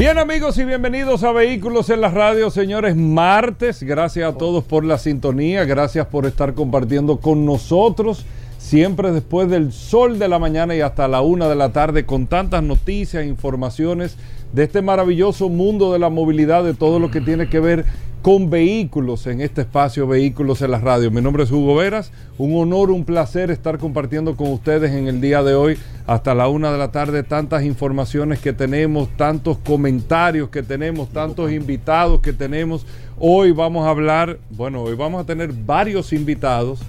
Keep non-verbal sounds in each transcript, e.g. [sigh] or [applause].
Bien amigos y bienvenidos a Vehículos en la Radio, señores, martes. Gracias a todos por la sintonía, gracias por estar compartiendo con nosotros, siempre después del sol de la mañana y hasta la una de la tarde, con tantas noticias, informaciones de este maravilloso mundo de la movilidad, de todo lo que tiene que ver con vehículos en este espacio Vehículos en la Radio. Mi nombre es Hugo Veras, un honor, un placer estar compartiendo con ustedes en el día de hoy hasta la una de la tarde tantas informaciones que tenemos, tantos comentarios que tenemos, tantos invitados que tenemos. Hoy vamos a hablar, bueno, hoy vamos a tener varios invitados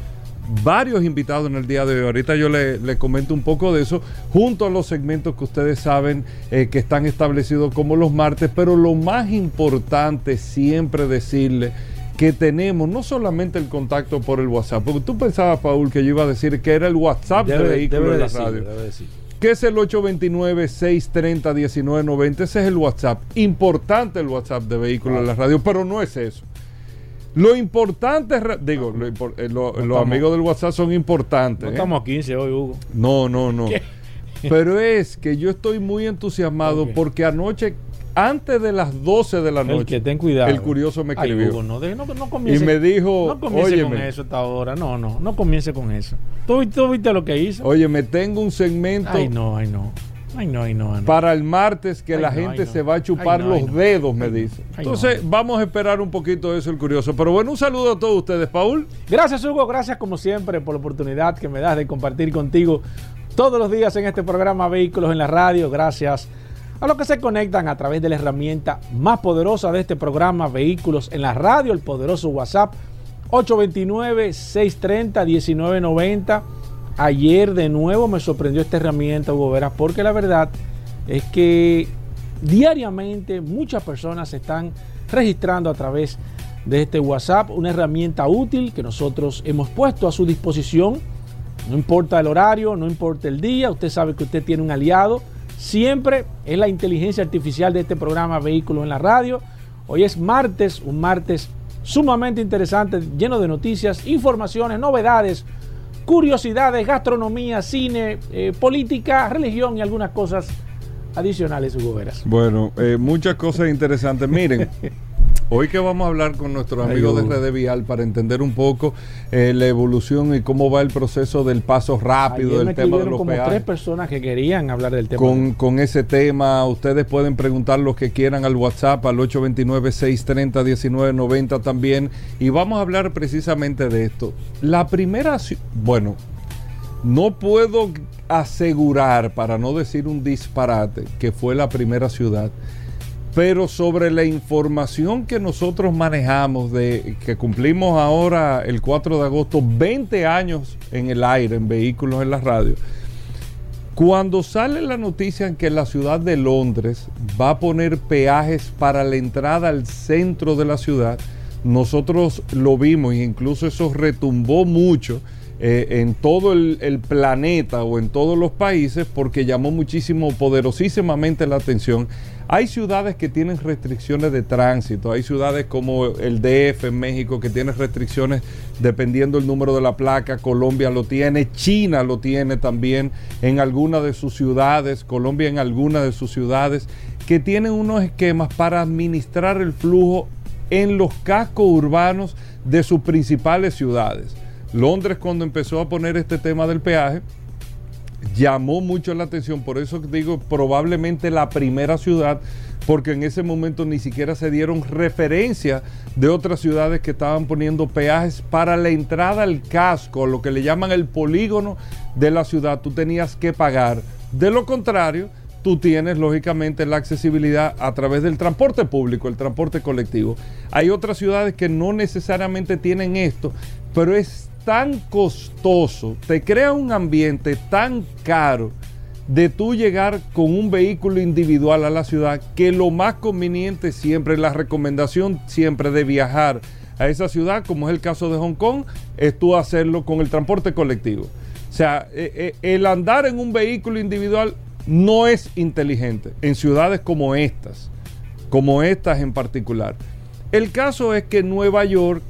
varios invitados en el día de hoy. Ahorita yo le, comento un poco de eso, junto a los segmentos que ustedes saben eh, que están establecidos como los martes, pero lo más importante siempre decirle que tenemos no solamente el contacto por el WhatsApp, porque tú pensabas, Paul, que yo iba a decir que era el WhatsApp de Vehículos de la Radio. que es el 829-630-1990. Ese es el WhatsApp. Importante el WhatsApp de Vehículos de la Radio, pero no es eso. Lo importante, digo, eh, los amigos del WhatsApp son importantes. No ¿eh? estamos a 15 hoy, Hugo. No, no, no. Pero es que yo estoy muy entusiasmado porque anoche, antes de las 12 de la noche, el, que ten cuidado. el curioso me escribió. Hugo, no, no, comience, y me dijo, no comience con eso esta hora. No, no, no comience con eso. ¿Tú, ¿Tú, viste lo que hizo? Oye, me tengo un segmento. Ay, no, ay, no. Para el martes que la gente se va a chupar los dedos, me dice. Entonces, vamos a esperar un poquito de eso, el curioso. Pero bueno, un saludo a todos ustedes, Paul. Gracias, Hugo. Gracias, como siempre, por la oportunidad que me das de compartir contigo todos los días en este programa Vehículos en la Radio. Gracias a los que se conectan a través de la herramienta más poderosa de este programa Vehículos en la Radio, el poderoso WhatsApp 829-630-1990 ayer de nuevo me sorprendió esta herramienta, Hugo Veras, porque la verdad es que diariamente muchas personas se están registrando a través de este WhatsApp, una herramienta útil que nosotros hemos puesto a su disposición. No importa el horario, no importa el día, usted sabe que usted tiene un aliado. Siempre es la inteligencia artificial de este programa Vehículos en la Radio. Hoy es martes, un martes sumamente interesante, lleno de noticias, informaciones, novedades curiosidades, gastronomía, cine, eh, política, religión y algunas cosas adicionales, Hugo Veras. Bueno, eh, muchas cosas interesantes. Miren, [laughs] hoy que vamos a hablar con nuestros amigos de Red Vial para entender un poco eh, la evolución y cómo va el proceso del paso rápido del tema de los como tres personas que querían hablar del tema. Con, con, ese tema, ustedes pueden preguntar lo que quieran al WhatsApp al 829-630-1990 también. Y vamos a hablar precisamente de esto. La primera, bueno, no puedo asegurar, para no decir un disparate, que fue la primera ciudad pero sobre la información que nosotros manejamos de que cumplimos ahora el 4 de agosto 20 años en el aire en vehículos en la radio. Cuando sale la noticia en que la ciudad de Londres va a poner peajes para la entrada al centro de la ciudad, nosotros lo vimos e incluso eso retumbó mucho eh, en todo el, el, planeta o en todos los países porque llamó muchísimo, poderosísimamente la atención hay ciudades que tienen restricciones de tránsito, hay ciudades como el DF en México que tiene restricciones dependiendo del número de la placa, Colombia lo tiene, China lo tiene también en algunas de sus ciudades, Colombia en algunas de sus ciudades, que tienen unos esquemas para administrar el flujo en los cascos urbanos de sus principales ciudades. Londres cuando empezó a poner este tema del peaje, llamó mucho la atención, por eso digo probablemente la primera ciudad, porque en ese momento ni siquiera se dieron referencia de otras ciudades que estaban poniendo peajes para la entrada al casco, lo que le llaman el polígono de la ciudad, tú tenías que pagar. De lo contrario, tú tienes lógicamente la accesibilidad a través del transporte público, el transporte colectivo. Hay otras ciudades que no necesariamente tienen esto, pero es tan costoso, te crea un ambiente tan caro de tú llegar con un vehículo individual a la ciudad que lo más conveniente siempre, la recomendación siempre de viajar a esa ciudad, como es el caso de Hong Kong, es tú hacerlo con el transporte colectivo. O sea, eh, eh, el andar en un vehículo individual no es inteligente en ciudades como estas, como estas en particular. El caso es que Nueva York,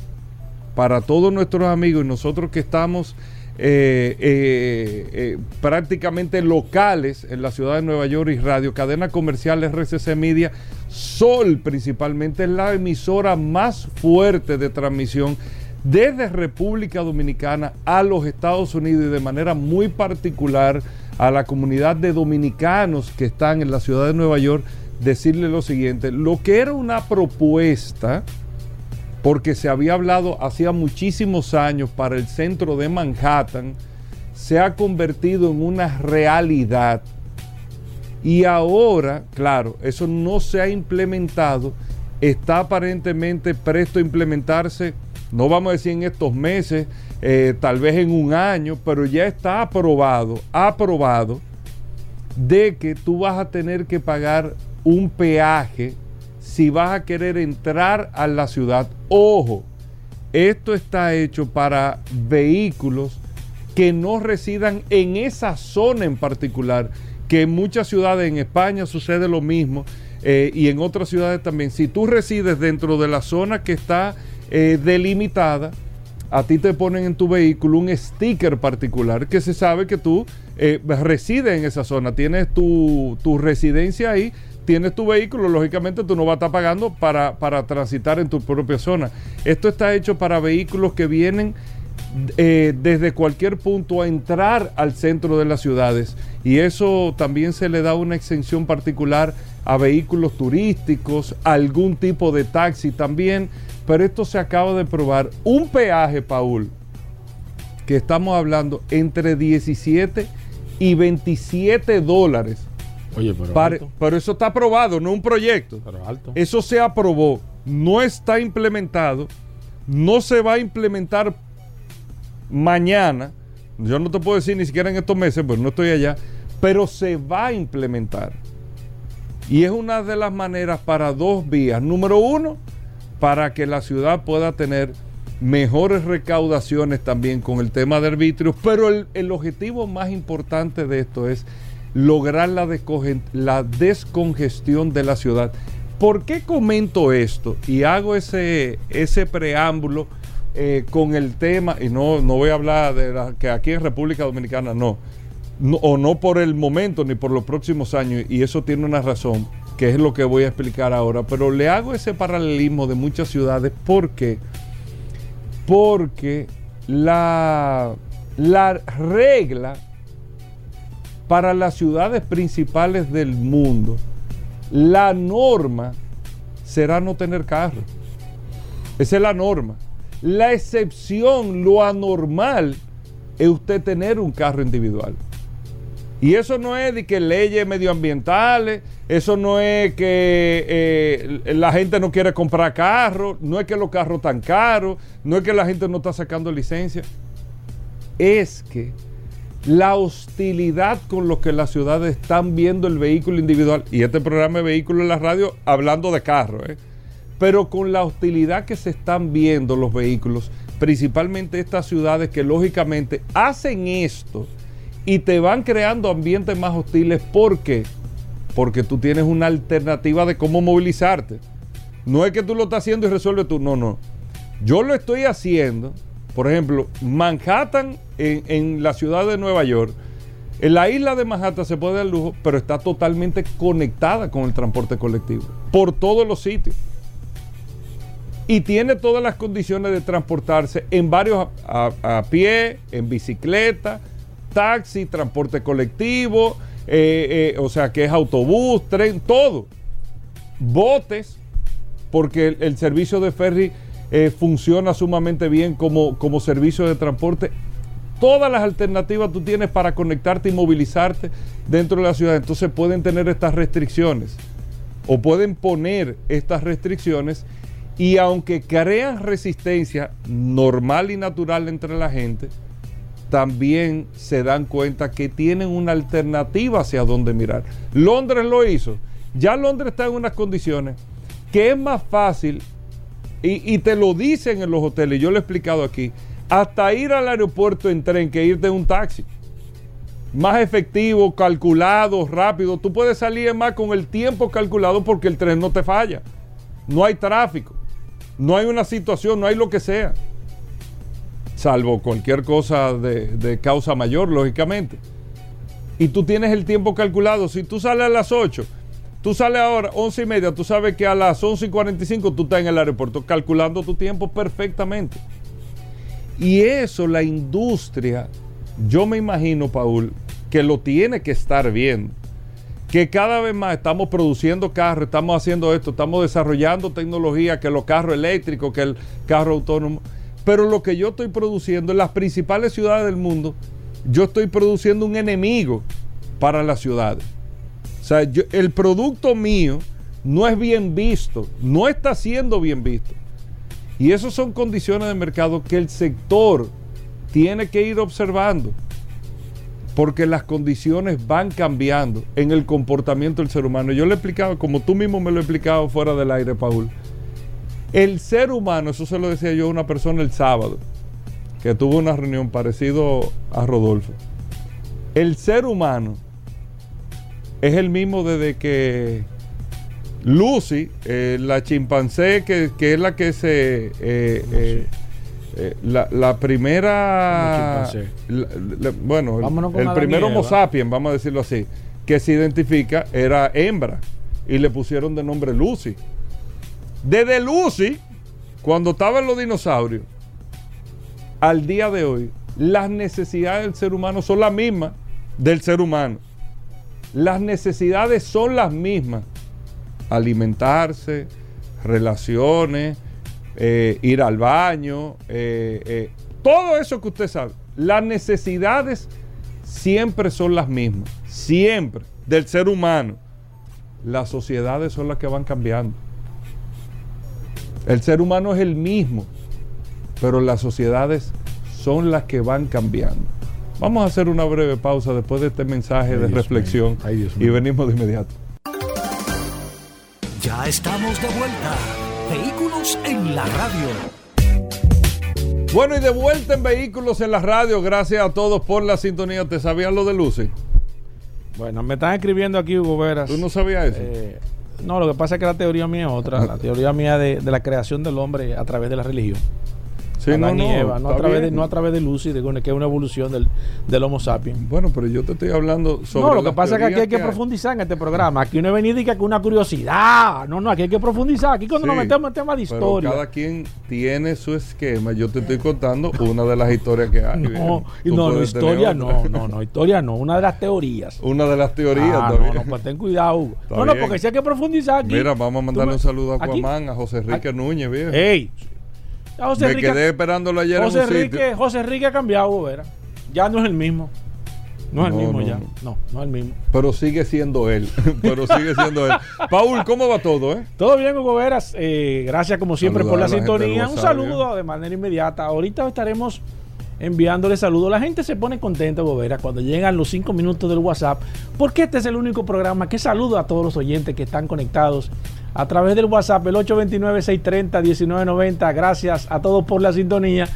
para todos nuestros amigos y nosotros que estamos eh, eh, eh, prácticamente locales en la ciudad de Nueva York y radio, cadena comercial RCC Media, Sol principalmente es la emisora más fuerte de transmisión desde República Dominicana a los Estados Unidos y de manera muy particular a la comunidad de dominicanos que están en la ciudad de Nueva York, decirle lo siguiente, lo que era una propuesta, porque se había hablado hacía muchísimos años para el centro de Manhattan, se ha convertido en una realidad. Y ahora, claro, eso no se ha implementado, está aparentemente presto a implementarse, no vamos a decir en estos meses, eh, tal vez en un año, pero ya está aprobado, aprobado, de que tú vas a tener que pagar un peaje si vas a querer entrar a la ciudad. Ojo, esto está hecho para vehículos que no residan en esa zona en particular, que en muchas ciudades en España sucede lo mismo eh, y en otras ciudades también. Si tú resides dentro de la zona que está eh, delimitada, a ti te ponen en tu vehículo un sticker particular que se sabe que tú eh, resides en esa zona, tienes tu, tu residencia ahí tienes tu vehículo, lógicamente tú no vas a estar pagando para, transitar en tu propia zona. Esto está hecho para vehículos que vienen eh, desde cualquier punto a entrar al centro de las ciudades y eso también se le da una exención particular a vehículos turísticos, algún tipo de taxi también, pero esto se acaba de probar. Un peaje, Paul, que estamos hablando entre 17 y 27 dólares Oye, pero, pero eso está aprobado, no un proyecto. Pero alto. Eso se aprobó, no está implementado, no se va a implementar mañana. Yo no te puedo decir ni siquiera en estos meses, pues no estoy allá, pero se va a implementar. Y es una de las maneras para dos vías. Número uno, para que la ciudad pueda tener mejores recaudaciones también con el tema de arbitrios, pero el, el objetivo más importante de esto es lograr la, la descongestión de la ciudad. ¿Por qué comento esto? Y hago ese, ese preámbulo eh, con el tema, y no, no voy a hablar de que aquí en República Dominicana no, o no por el momento ni por los próximos años, y eso tiene una razón, que es lo que voy a explicar ahora, pero le hago ese paralelismo de muchas ciudades, ¿por qué? Porque la, la regla para las ciudades principales del mundo, la norma será no tener carro. Esa es la norma. La excepción, lo anormal, es usted tener un carro individual. Y eso no es de que leyes medioambientales, eso no es que eh, la gente no quiere comprar carros, no es que los carros están caros, no es que la gente no está sacando licencia. Es que la hostilidad con lo que las ciudades están viendo el vehículo individual, y este programa de vehículo en la radio hablando de carro, ¿eh? pero con la hostilidad que se están viendo los vehículos, principalmente estas ciudades que lógicamente hacen esto y te van creando ambientes más hostiles. ¿Por qué? Porque tú tienes una alternativa de cómo movilizarte. No es que tú lo estás haciendo y resuelves tú, no, no. Yo lo estoy haciendo por ejemplo, Manhattan en, la ciudad de Nueva York, en la isla de Manhattan se puede dar lujo, pero está totalmente conectada con el transporte colectivo, por todos los sitios. Y tiene todas las condiciones de transportarse en varios, a, pie, en bicicleta, taxi, transporte colectivo, eh, eh, o sea que es autobús, tren, todo. Botes, porque el servicio de ferry eh, funciona sumamente bien como, como servicio de transporte. Todas las alternativas tú tienes para conectarte y movilizarte dentro de la ciudad. Entonces pueden tener estas restricciones o pueden poner estas restricciones y aunque crean resistencia normal y natural entre la gente, también se dan cuenta que tienen una alternativa hacia dónde mirar. Londres lo hizo. Ya Londres está en unas condiciones que es más fácil y, te lo dicen en los hoteles, yo lo he explicado aquí, hasta ir al aeropuerto en tren que irte en un taxi. Más efectivo, calculado, rápido. Tú puedes salir más con el tiempo calculado porque el tren no te falla. No hay tráfico. No hay una situación, no hay lo que sea. Salvo cualquier cosa de, de causa mayor, lógicamente. Y tú tienes el tiempo calculado. Si tú sales a las 8, tú sales ahora 11 y media, tú sabes que a las 11 y 45 tú estás en el aeropuerto calculando tu tiempo perfectamente. Y eso la industria, yo me imagino, Paul, que lo tiene que estar viendo. Que cada vez más estamos produciendo carros, estamos haciendo esto, estamos desarrollando tecnología, que los carros eléctricos, que el carro autónomo. Pero lo que yo estoy produciendo en las principales ciudades del mundo, yo estoy produciendo un enemigo para las ciudades. O sea, yo- el producto mío no es bien visto, no está siendo bien visto. Y esas son condiciones de mercado que el sector tiene que ir observando. Porque las condiciones van cambiando en el comportamiento del ser humano. Yo le he explicado, como tú mismo me lo he explicado fuera del aire, Paul. El ser humano, eso se lo decía yo a una persona el sábado, que tuvo una reunión parecido a Rodolfo. El ser humano es el mismo desde que Lucy, eh, la chimpancé, que, que es la que se... eh, eh, la, la primera... La- la- bueno, el- el, primer Homo sapiens, vamos a decirlo así, que se identifica era hembra y le pusieron de nombre Lucy. Desde Lucy, cuando estaban los dinosaurios, al día de hoy, las necesidades del ser humano son las mismas del ser humano. Las necesidades son las mismas. Alimentarse, relaciones, eh, ir al baño, eh, eh, todo eso que usted sabe. Las necesidades siempre son las mismas, siempre, del ser humano. Las sociedades son las que van cambiando. El ser humano es el mismo, pero las sociedades son las que van cambiando. Vamos a hacer una breve pausa después de este mensaje Ay, de Dios reflexión mío. Ay, Dios y venimos de inmediato. Ya estamos de vuelta. Vehículos en la radio. Bueno, y de vuelta en Vehículos en la Radio. Gracias a todos por la sintonía. ¿Te sabías lo de Lucy? Bueno, me están escribiendo aquí, Hugo Veras. ¿Tú no sabías eso? Eh, no, lo que pasa es que la teoría mía es otra. [laughs] La teoría mía de, de la creación del hombre a través de la religión. Sí, Adán y Eva, no, a través de, no a través de Lucy, de, que es una evolución del, del Homo sapiens. Bueno, pero yo te estoy hablando sobre. No, lo que pasa es que aquí hay teorías que profundizar en este programa. Aquí no es venir y que con una curiosidad. No, no, aquí hay que profundizar. Aquí cuando nos Sí, metemos en temas de pero historia. cada quien tiene su esquema. Yo te estoy contando una de las historias que hay. No, no, no, historia no, no, no, historia no. Una de las teorías. Una de las teorías Ah, no, también. no, pues ten cuidado, Hugo. Está No, no, porque si hay que profundizar aquí. Mira, vamos a mandarle me- un saludo a Aquaman, a José Enrique Núñez, viejo. Ey. A José Me quedé esperándolo ayer José en un sitio. José Enrique ha cambiado, Vera. Ya no es el mismo. No es el mismo no, ya. no. No, es el mismo. Pero sigue siendo él. [laughs] pero sigue siendo él. Paul, ¿cómo va todo, eh? Todo bien, Hugo Veras. Eh, gracias como siempre por la sintonía. Un saludo de manera inmediata. Ahorita estaremos enviándole saludos. La gente se pone contenta, Hugo Veras, cuando llegan los cinco minutos del WhatsApp, porque este es el único programa que saluda a todos los oyentes que están conectados a través del WhatsApp, el 829-630-1990. Gracias a todos por la sintonía.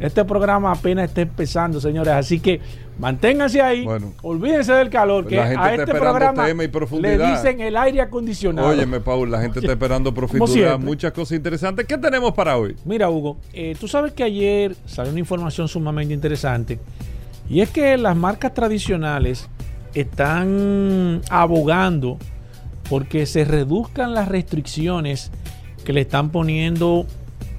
Este programa apenas está empezando, señores. Así que manténganse ahí. Bueno. olvídense del calor. Que La gente a este programa le dicen el aire acondicionado. Óyeme, Paul, la gente está esperando profundidad, muchas cosas interesantes. ¿Qué tenemos para hoy? Mira, Hugo, eh, tú sabes que ayer salió una información sumamente interesante y es que las marcas tradicionales están abogando porque se reduzcan las restricciones que le están poniendo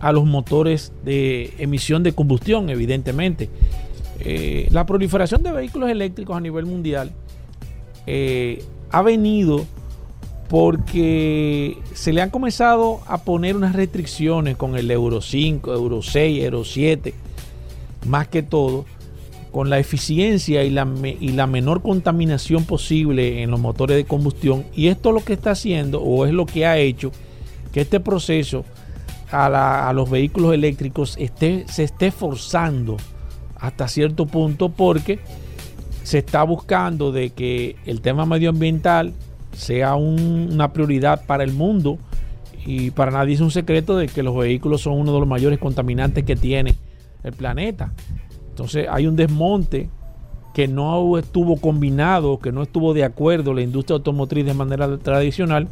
a los motores de emisión de combustión, evidentemente. Eh, la proliferación de vehículos eléctricos a nivel mundial eh, ha venido porque se le han comenzado a poner unas restricciones con el Euro 5, Euro 6, Euro 7, más que todo, con la eficiencia y la, y la menor contaminación posible en los motores de combustión. Y esto lo que está haciendo, o es lo que ha hecho, que este proceso a, la- a los vehículos eléctricos esté, se esté forzando hasta cierto punto porque se está buscando de que el tema medioambiental sea un- una prioridad para el mundo y para nadie es un secreto de que los vehículos son uno de los mayores contaminantes que tiene el planeta. Entonces hay un desmonte que no estuvo combinado, que no estuvo de acuerdo la industria automotriz de manera tradicional.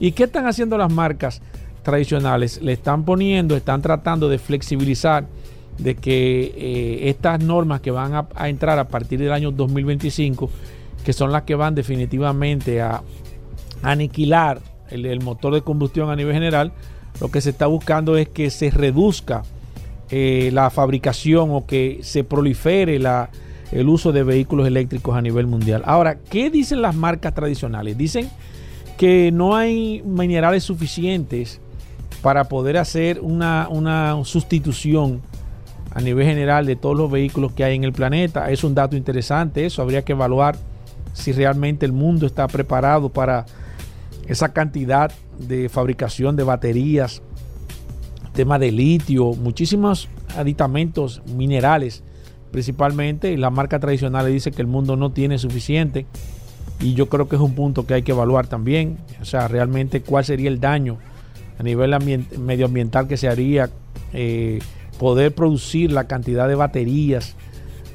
¿Y qué están haciendo las marcas tradicionales? Le están poniendo, están tratando de flexibilizar de que eh, estas normas que van a, entrar a partir del año 2025, que son las que van definitivamente a, aniquilar el, motor de combustión a nivel general, lo que se está buscando es que se reduzca eh, la fabricación o que se prolifere la, el uso de vehículos eléctricos a nivel mundial. Ahora, ¿qué dicen las marcas tradicionales? Dicen que no hay minerales suficientes para poder hacer una, sustitución a nivel general de todos los vehículos que hay en el planeta. Es un dato interesante eso, habría que evaluar si realmente el mundo está preparado para esa cantidad de fabricación de baterías, tema de litio, muchísimos aditamentos minerales principalmente. La marca tradicional dice que el mundo no tiene suficiente y yo creo que es un punto que hay que evaluar también. O sea, realmente cuál sería el daño a nivel medioambiental que se haría eh, poder producir la cantidad de baterías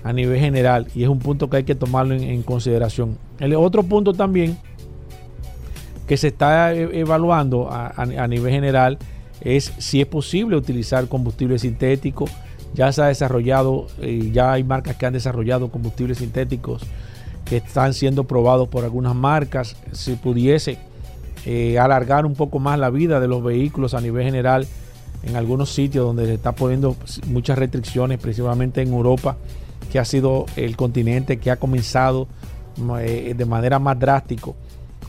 a nivel general y es un punto que hay que tomarlo en, consideración. El otro punto también que se está e, evaluando a nivel general es si es posible utilizar combustible sintético ya se ha desarrollado, eh, ya hay marcas que han desarrollado combustibles sintéticos que están siendo probados por algunas marcas. Si pudiese eh, alargar un poco más la vida de los vehículos a nivel general en algunos sitios donde se está poniendo muchas restricciones, principalmente en Europa, que ha sido el continente que ha comenzado eh, de manera más drástica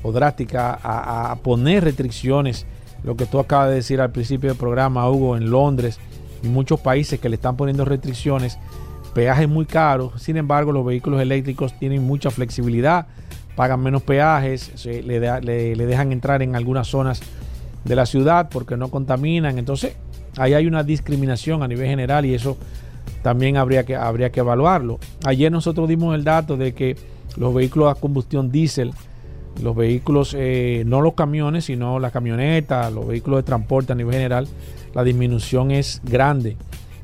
o drástica a, poner restricciones. Lo que tú acabas de decir al principio del programa, Hugo, en Londres, y muchos países que le están poniendo restricciones, peajes muy caros. Sin embargo, los vehículos eléctricos tienen mucha flexibilidad, pagan menos peajes, le, dejan entrar en algunas zonas de la ciudad porque no contaminan. Entonces, ahí hay una discriminación a nivel general y eso también habría que, habría que evaluarlo. Ayer nosotros dimos el dato de que los vehículos a combustión diésel, los vehículos, eh, no los camiones, sino las camionetas, los vehículos de transporte a nivel general, la disminución es grande.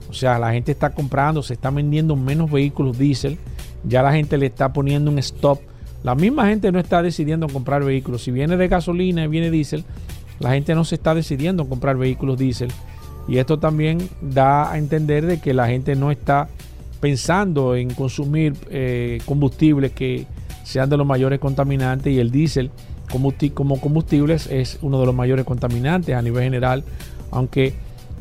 O sea, la gente está comprando, se está vendiendo menos vehículos diésel, ya la gente le está poniendo un stop. La misma gente no está decidiendo comprar vehículos. Si viene de gasolina y viene diésel, la gente no se está decidiendo comprar vehículos diésel. Y esto también da a entender de que la gente no está pensando en consumir eh, combustibles que sean de los mayores contaminantes y el diésel como combustibles es uno de los mayores contaminantes a nivel general aunque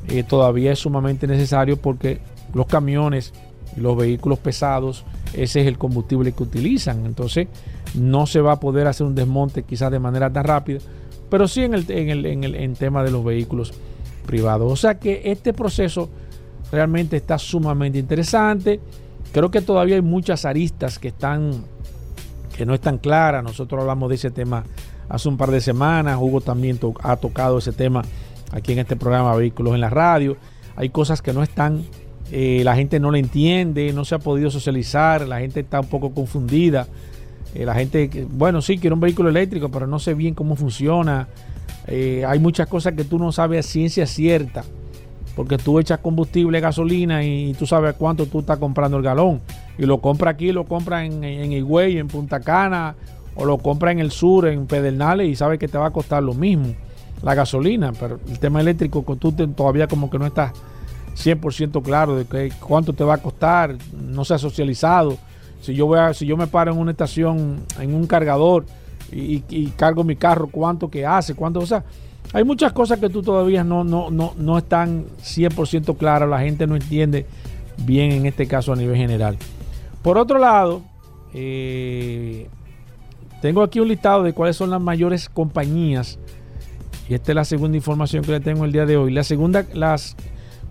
eh, todavía es sumamente necesario porque los camiones y los vehículos pesados, ese es el combustible que utilizan. Entonces no se va a poder hacer un desmonte quizás de manera tan rápida, pero sí en el, en el, en el en tema de los vehículos privados. O sea que este proceso realmente está sumamente interesante. Creo que todavía hay muchas aristas que están que no están claras. Nosotros hablamos de ese tema hace un par de semanas. Hugo también ha tocado ese tema aquí en este programa Vehículos en la Radio. Hay cosas que no están, eh, la gente no le entiende, no se ha podido socializar, la gente está un poco confundida. Eh, la gente, bueno, sí, quiere un vehículo eléctrico, pero no sé bien cómo funciona. Eh, hay muchas cosas que tú no sabes ciencia cierta, porque tú echas combustible, gasolina y, tú sabes cuánto tú estás comprando el galón. Y lo compra aquí, lo compra en, en Higüey, en Punta Cana, o lo compra en el sur, en Pedernales, y sabes que te va a costar lo mismo la gasolina, pero el tema eléctrico tú todavía como que no estás 100% claro de que, cuánto te va a costar, no se ha socializado. Si yo voy a, si yo me paro en una estación, en un cargador y, cargo mi carro, cuánto que hace, cuánto, o sea, hay muchas cosas que tú todavía no, no, no, no están 100% claras, la gente no entiende bien en este caso a nivel general. Por otro lado, eh, tengo aquí un listado de cuáles son las mayores compañías y esta es la segunda información que le tengo el día de hoy. La segunda, las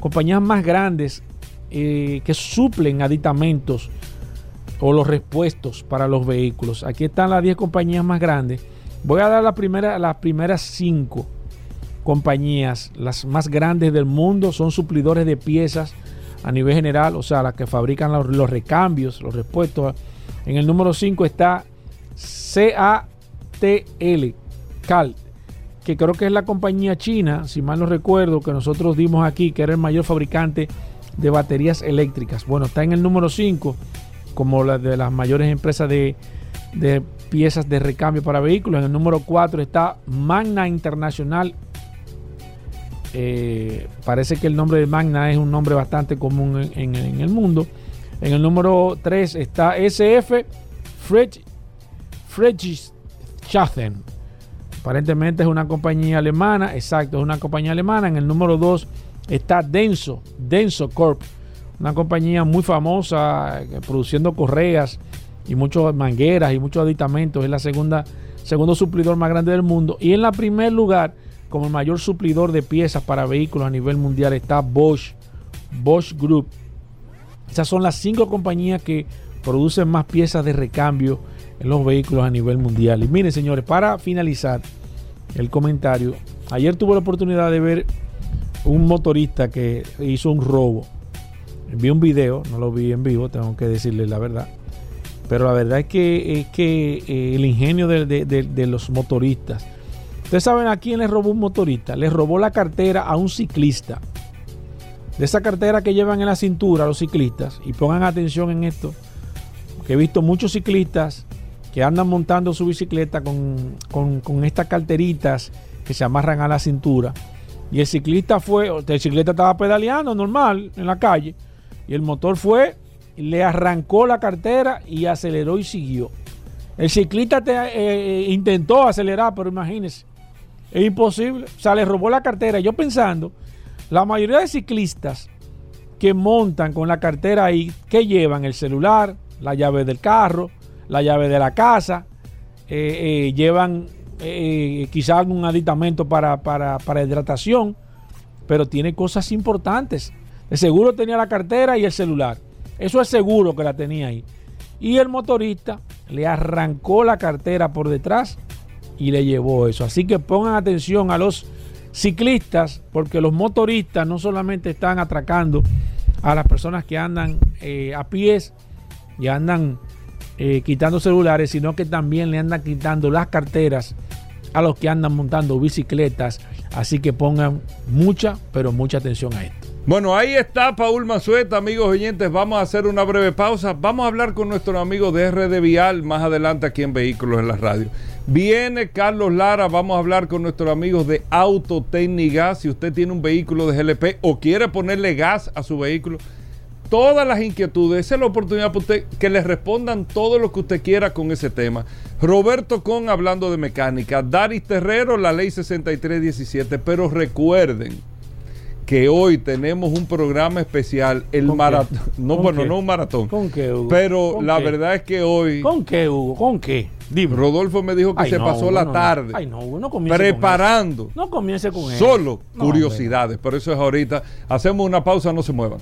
compañías más grandes eh, que suplen aditamentos o los repuestos para los vehículos. Aquí están las 10 compañías más grandes. Voy a dar las primeras 5 compañías, las más grandes del mundo, son suplidores de piezas a nivel general, o sea, las que fabrican los, recambios, los repuestos. En el número 5 está CATL, que creo que es la compañía china, si mal no recuerdo, que nosotros dimos aquí, que era el mayor fabricante de baterías eléctricas. Bueno, está en el número 5 como la de las mayores empresas de, de piezas de recambio para vehículos. En el número 4 está Magna Internacional. Eh, parece que el nombre de Magna es un nombre bastante común en, el mundo. En el número 3 está SF Friedrichshafen. Aparentemente es una compañía alemana. Exacto, es una compañía alemana. En el número 2 está Denso, Denso Corp. Una compañía muy famosa eh, produciendo correas y muchas mangueras y muchos aditamentos. Es la segunda, segundo suplidor más grande del mundo. Y en la primer lugar, como el mayor suplidor de piezas para vehículos a nivel mundial, está Bosch, Bosch Group. Esas son las cinco compañías que producen más piezas de recambio en los vehículos a nivel mundial. Y miren, señores, para finalizar el comentario, ayer tuve la oportunidad de ver un motorista que hizo un robo. Vi un video, no lo vi en vivo, tengo que decirle la verdad. Pero la verdad es que, es que eh, el ingenio de, los motoristas. Ustedes saben a quién le robó un motorista. Le robó la cartera a un ciclista de esa cartera que llevan en la cintura los ciclistas, y pongan atención en esto, que he visto muchos ciclistas que andan montando su bicicleta con, con, estas carteritas que se amarran a la cintura. Y el ciclista fue, el ciclista estaba pedaleando normal en la calle, y el motor fue, le arrancó la cartera y aceleró y siguió. El ciclista te, eh, intentó acelerar, pero imagínense, es imposible. O sea, le robó la cartera. Yo pensando la mayoría de ciclistas que montan con la cartera ahí, que llevan el celular, la llave del carro, la llave de la casa, eh, eh, llevan eh, quizás algún aditamento para, para, para hidratación, pero tiene cosas importantes. De seguro tenía la cartera y el celular. Eso es seguro que la tenía ahí. Y el motorista le arrancó la cartera por detrás y le llevó eso. Así que pongan atención a los ciclistas, porque los motoristas no solamente están atracando a las personas que andan eh, a pies y andan eh, quitando celulares, sino que también le andan quitando las carteras a los que andan montando bicicletas. Así que pongan mucha, pero mucha atención a esto. Bueno, ahí está Paul Mazueta, amigos oyentes. Vamos a hacer una breve pausa. Vamos a hablar con nuestro amigo de RD Vial más adelante aquí en Vehículos en la Radio. Viene Carlos Lara, vamos a hablar con nuestros amigos de Autotecnigas. Si usted tiene un vehículo de GLP o quiere ponerle gas a su vehículo, todas las inquietudes, esa es la oportunidad para usted que le respondan todo lo que usted quiera con ese tema. Roberto Con hablando de mecánica, Daris Terrero, la ley 6317, pero recuerden que hoy tenemos un programa especial, el maratón. No, bueno, qué? no un maratón. ¿Con qué, Hugo? Pero la qué? verdad es que hoy. ¿Con qué, Hugo? ¿Con qué? Dime. Rodolfo me dijo que Ay, se no, pasó la no, tarde Ay, no, Hugo, no comience preparando. Con eso. No comience con eso. Solo curiosidades. Pero eso es ahorita. Hacemos una pausa, no se muevan.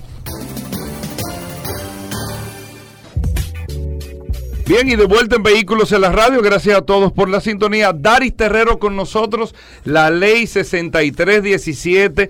Bien, y de vuelta en Vehículos en la Radio, gracias a todos por la sintonía. Daris Terrero con nosotros, la ley 6317.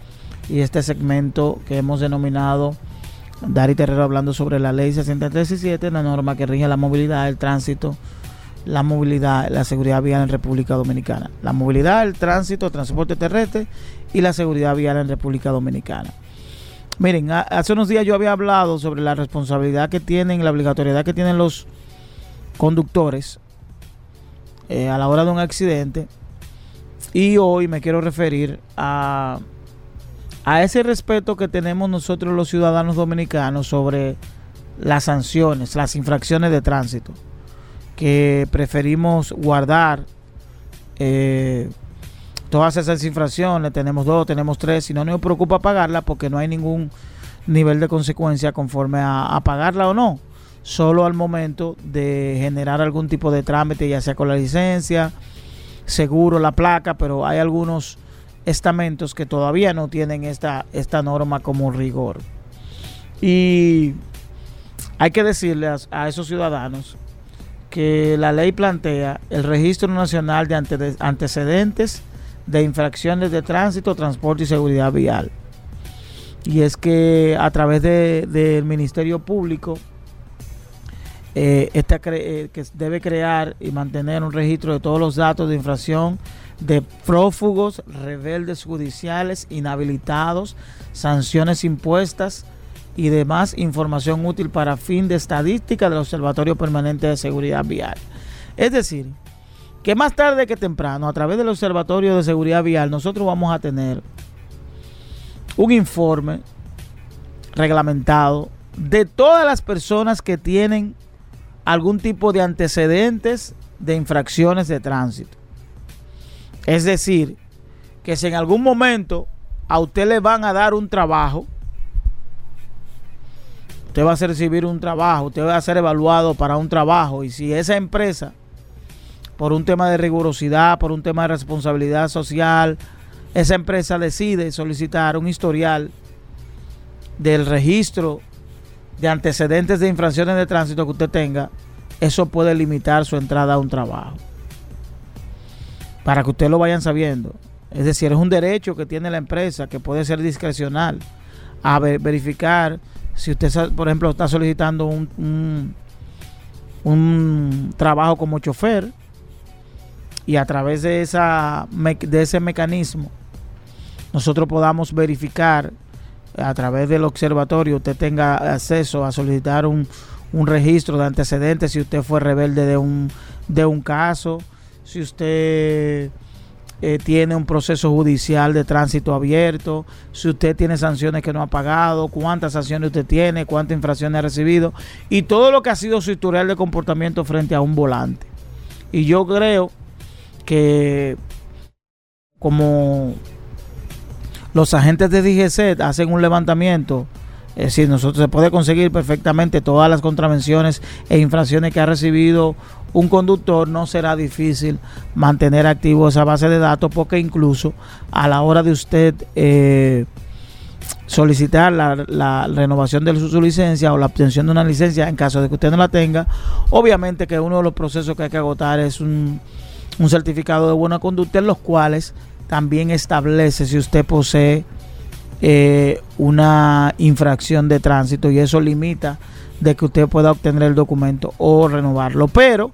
y este segmento que hemos denominado Dari Terrero hablando sobre la ley 6317, la norma que rige la movilidad, el tránsito, la movilidad, la seguridad vial en República Dominicana. La movilidad, el tránsito, el transporte terrestre y la seguridad vial en República Dominicana. Miren, hace unos días yo había hablado sobre la responsabilidad que tienen, la obligatoriedad que tienen los conductores eh, a la hora de un accidente. Y hoy me quiero referir a a ese respeto que tenemos nosotros los ciudadanos dominicanos sobre las sanciones, las infracciones de tránsito, que preferimos guardar eh, todas esas infracciones, tenemos dos, tenemos tres, y no nos preocupa pagarla porque no hay ningún nivel de consecuencia conforme a, a pagarla o no, solo al momento de generar algún tipo de trámite, ya sea con la licencia, seguro la placa, pero hay algunos estamentos que todavía no tienen esta, esta norma como rigor. Y hay que decirle a, esos ciudadanos que la ley plantea el registro nacional de antecedentes de infracciones de tránsito, transporte y seguridad vial. Y es que a través del Ministerio Público, eh, eh, que debe crear y mantener un registro de todos los datos de infracción de prófugos, rebeldes judiciales, inhabilitados, sanciones impuestas y demás información útil para fin de estadística del Observatorio Permanente de Seguridad Vial. Es decir, que más tarde que temprano, a través del Observatorio de Seguridad Vial, nosotros vamos a tener un informe reglamentado de todas las personas que tienen algún tipo de antecedentes de infracciones de tránsito. Es decir, que si en algún momento a usted le van a dar un trabajo, usted va a recibir un trabajo, usted va a ser evaluado para un trabajo. Y si esa empresa, por un tema de rigurosidad, por un tema de responsabilidad social, esa empresa decide solicitar un historial del registro de antecedentes de infracciones de tránsito que usted tenga, eso puede limitar su entrada a un trabajo para que ustedes lo vayan sabiendo. Es decir, es un derecho que tiene la empresa que puede ser discrecional a verificar si usted, por ejemplo, está solicitando un, un, trabajo como chofer y a través de, esa, de ese mecanismo nosotros podamos verificar a través del observatorio usted tenga acceso a solicitar un, un registro de antecedentes si usted fue rebelde de un, de un caso si usted eh, tiene un proceso judicial de tránsito abierto, si usted tiene sanciones que no ha pagado, cuántas sanciones usted tiene, cuántas infracciones ha recibido y todo lo que ha sido su historial de comportamiento frente a un volante. Y yo creo que como los agentes de DGC hacen un levantamiento, es decir, nosotros se puede conseguir perfectamente todas las contravenciones e infracciones que ha recibido un conductor, no será difícil mantener activo esa base de datos porque incluso a la hora de usted eh, solicitar la, renovación de su, licencia o la obtención de una licencia en caso de que usted no la tenga, obviamente que uno de los procesos que hay que agotar es un, certificado de buena conducta en los cuales también establece si usted posee eh, una infracción de tránsito y eso limita de que usted pueda obtener el documento o renovarlo. Pero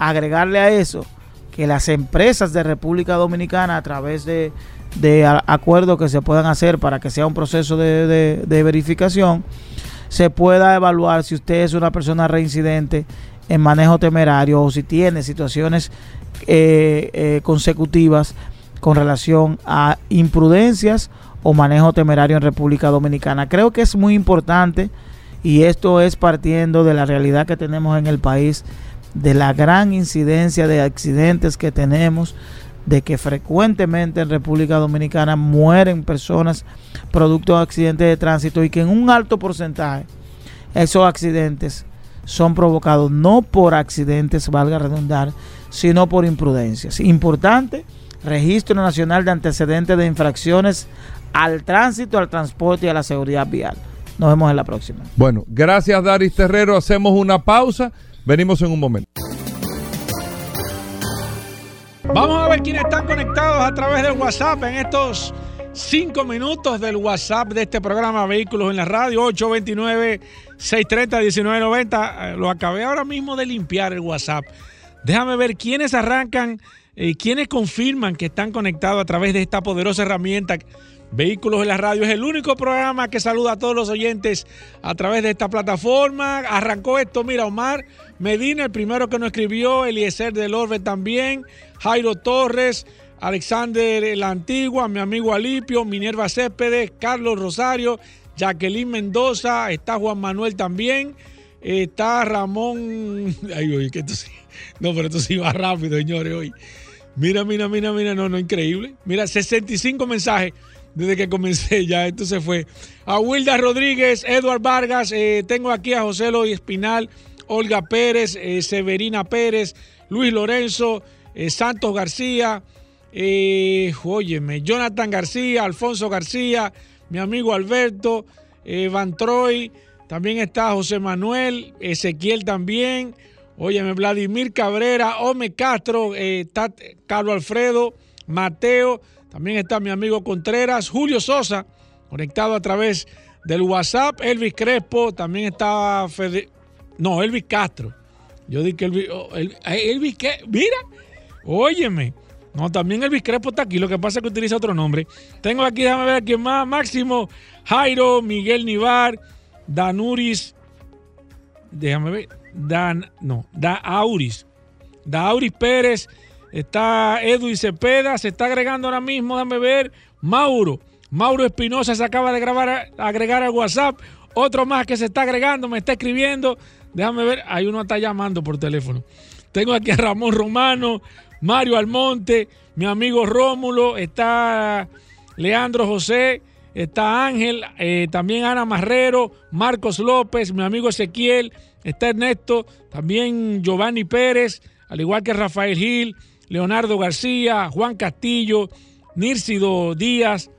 agregarle a eso que las empresas de República Dominicana a través de, acuerdos que se puedan hacer para que sea un proceso de, verificación, se pueda evaluar si usted es una persona reincidente en manejo temerario o si tiene situaciones eh, eh, consecutivas con relación a imprudencias o manejo temerario en República Dominicana. Creo que es muy importante y esto es partiendo de la realidad que tenemos en el país de la gran incidencia de accidentes que tenemos, de que frecuentemente en República Dominicana mueren personas producto de accidentes de tránsito y que en un alto porcentaje esos accidentes son provocados no por accidentes, valga redundar, sino por imprudencias. Importante, Registro Nacional de Antecedentes de Infracciones al Tránsito, al Transporte y a la Seguridad Vial. Nos vemos en la próxima. Bueno, gracias Daris Terrero. Hacemos una pausa. Venimos en un momento. Vamos a ver quiénes están conectados a través del WhatsApp en estos cinco minutos del WhatsApp de este programa Vehículos en la Radio 829-630-1990. Eh, lo acabé ahora mismo de limpiar el WhatsApp. Déjame ver quiénes arrancan y eh, quiénes confirman que están conectados a través de esta poderosa herramienta Vehículos en la Radio es el único programa que saluda a todos los oyentes a través de esta plataforma. Arrancó esto, mira, Omar Medina, el primero que nos escribió, Eliezer del Orbe también, Jairo Torres, Alexander la Antigua, mi amigo Alipio, Minerva Céspedes, Carlos Rosario, Jacqueline Mendoza, está Juan Manuel también, está Ramón. [laughs] Ay, oye, que esto sí. No, pero esto sí va rápido, señores, hoy. Mira, mira, mira, mira, no, no, increíble. Mira, 65 mensajes desde que comencé [laughs] ya, esto se fue. A Wilda Rodríguez, Eduard Vargas, eh, tengo aquí a José Loy Espinal, Olga Pérez, eh, Severina Pérez, Luis Lorenzo, eh, Santos García, eh, óyeme, Jonathan García, Alfonso García, mi amigo Alberto, eh, Van Troy, también está José Manuel, Ezequiel también, óyeme, Vladimir Cabrera, Ome Castro, Carlos Alfredo, Mateo, también está mi amigo Contreras, Julio Sosa, conectado a través del WhatsApp, Elvis Crespo, también está Fede, no, Elvis Castro. Yo dije que Elvis, oh, eh, Elvis, ¿qué? Mira, óyeme. No, también Elvis Crespo está aquí, lo que pasa es que utiliza otro nombre. Tengo aquí, déjame ver quién más, Máximo, Jairo, Miguel Nivar, Danuris, déjame ver, Dan, no, Dauris, Dauris Pérez, está Edwin Cepeda, se está agregando ahora mismo, déjame ver, Mauro, Mauro Espinosa se acaba de grabar, agregar al WhatsApp, otro más que se está agregando, me está escribiendo, déjame ver, hay uno está llamando por teléfono. Tengo aquí a Ramón Romano, Mario Almonte, mi amigo Rómulo, está Leandro José, está Ángel, eh, también Ana Marrero, Marcos López, mi amigo Ezequiel, está Ernesto, también Giovanni Pérez, al igual que Rafael Gil, Leonardo García, Juan Castillo, Nírcido Díaz,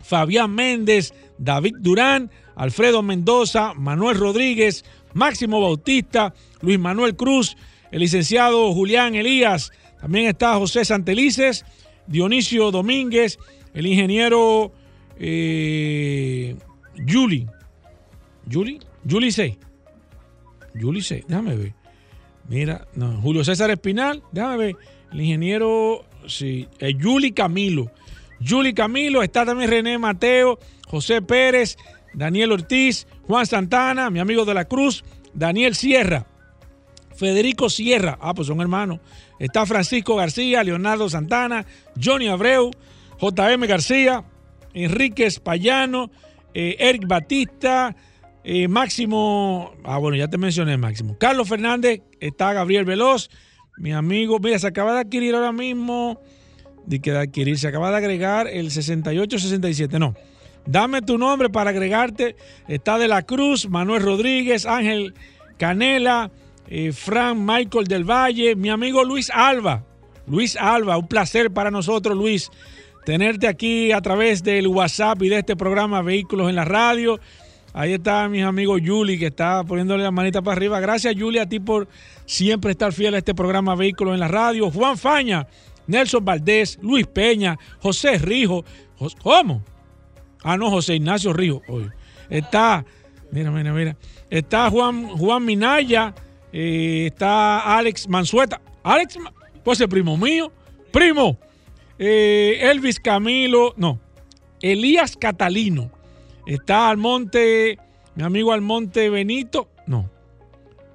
Fabián Méndez, David Durán, Alfredo Mendoza, Manuel Rodríguez, Máximo Bautista, Luis Manuel Cruz, el licenciado Julián Elías, también está José Santelices, Dionisio Domínguez, el ingeniero eh, Juli. Juli, Juli C. Juli C, déjame ver. Mira, no, Julio César Espinal, déjame ver. El ingeniero, sí, eh, Juli Camilo. Juli Camilo, está también René Mateo, José Pérez, Daniel Ortiz, Juan Santana, mi amigo de la Cruz, Daniel Sierra, Federico Sierra, ah, pues son hermanos. Está Francisco García, Leonardo Santana, Johnny Abreu, JM García, Enrique Payano, eh, Eric Batista, eh, Máximo, ah, bueno, ya te mencioné Máximo. Carlos Fernández, está Gabriel Veloz, mi amigo, mira, se acaba de adquirir ahora mismo, de que de adquirir, se acaba de agregar el 6867, no. Dame tu nombre para agregarte. Está de la Cruz, Manuel Rodríguez, Ángel Canela, eh, Fran Michael del Valle, mi amigo Luis Alba. Luis Alba, un placer para nosotros, Luis, tenerte aquí a través del WhatsApp y de este programa Vehículos en la Radio. Ahí está mi amigo Yuli que está poniéndole la manita para arriba. Gracias, Yuli, a ti por siempre estar fiel a este programa Vehículos en la Radio. Juan Faña, Nelson Valdés, Luis Peña, José Rijo. ¿Cómo? Ah, no, José Ignacio Rijo. Oye. Está, mira, mira, mira. Está Juan, Juan Minaya, eh, está Alex Mansueta. Alex, pues el primo mío. Primo. Eh, Elvis Camilo, no. Elías Catalino. Está Almonte, mi amigo Almonte Benito. No.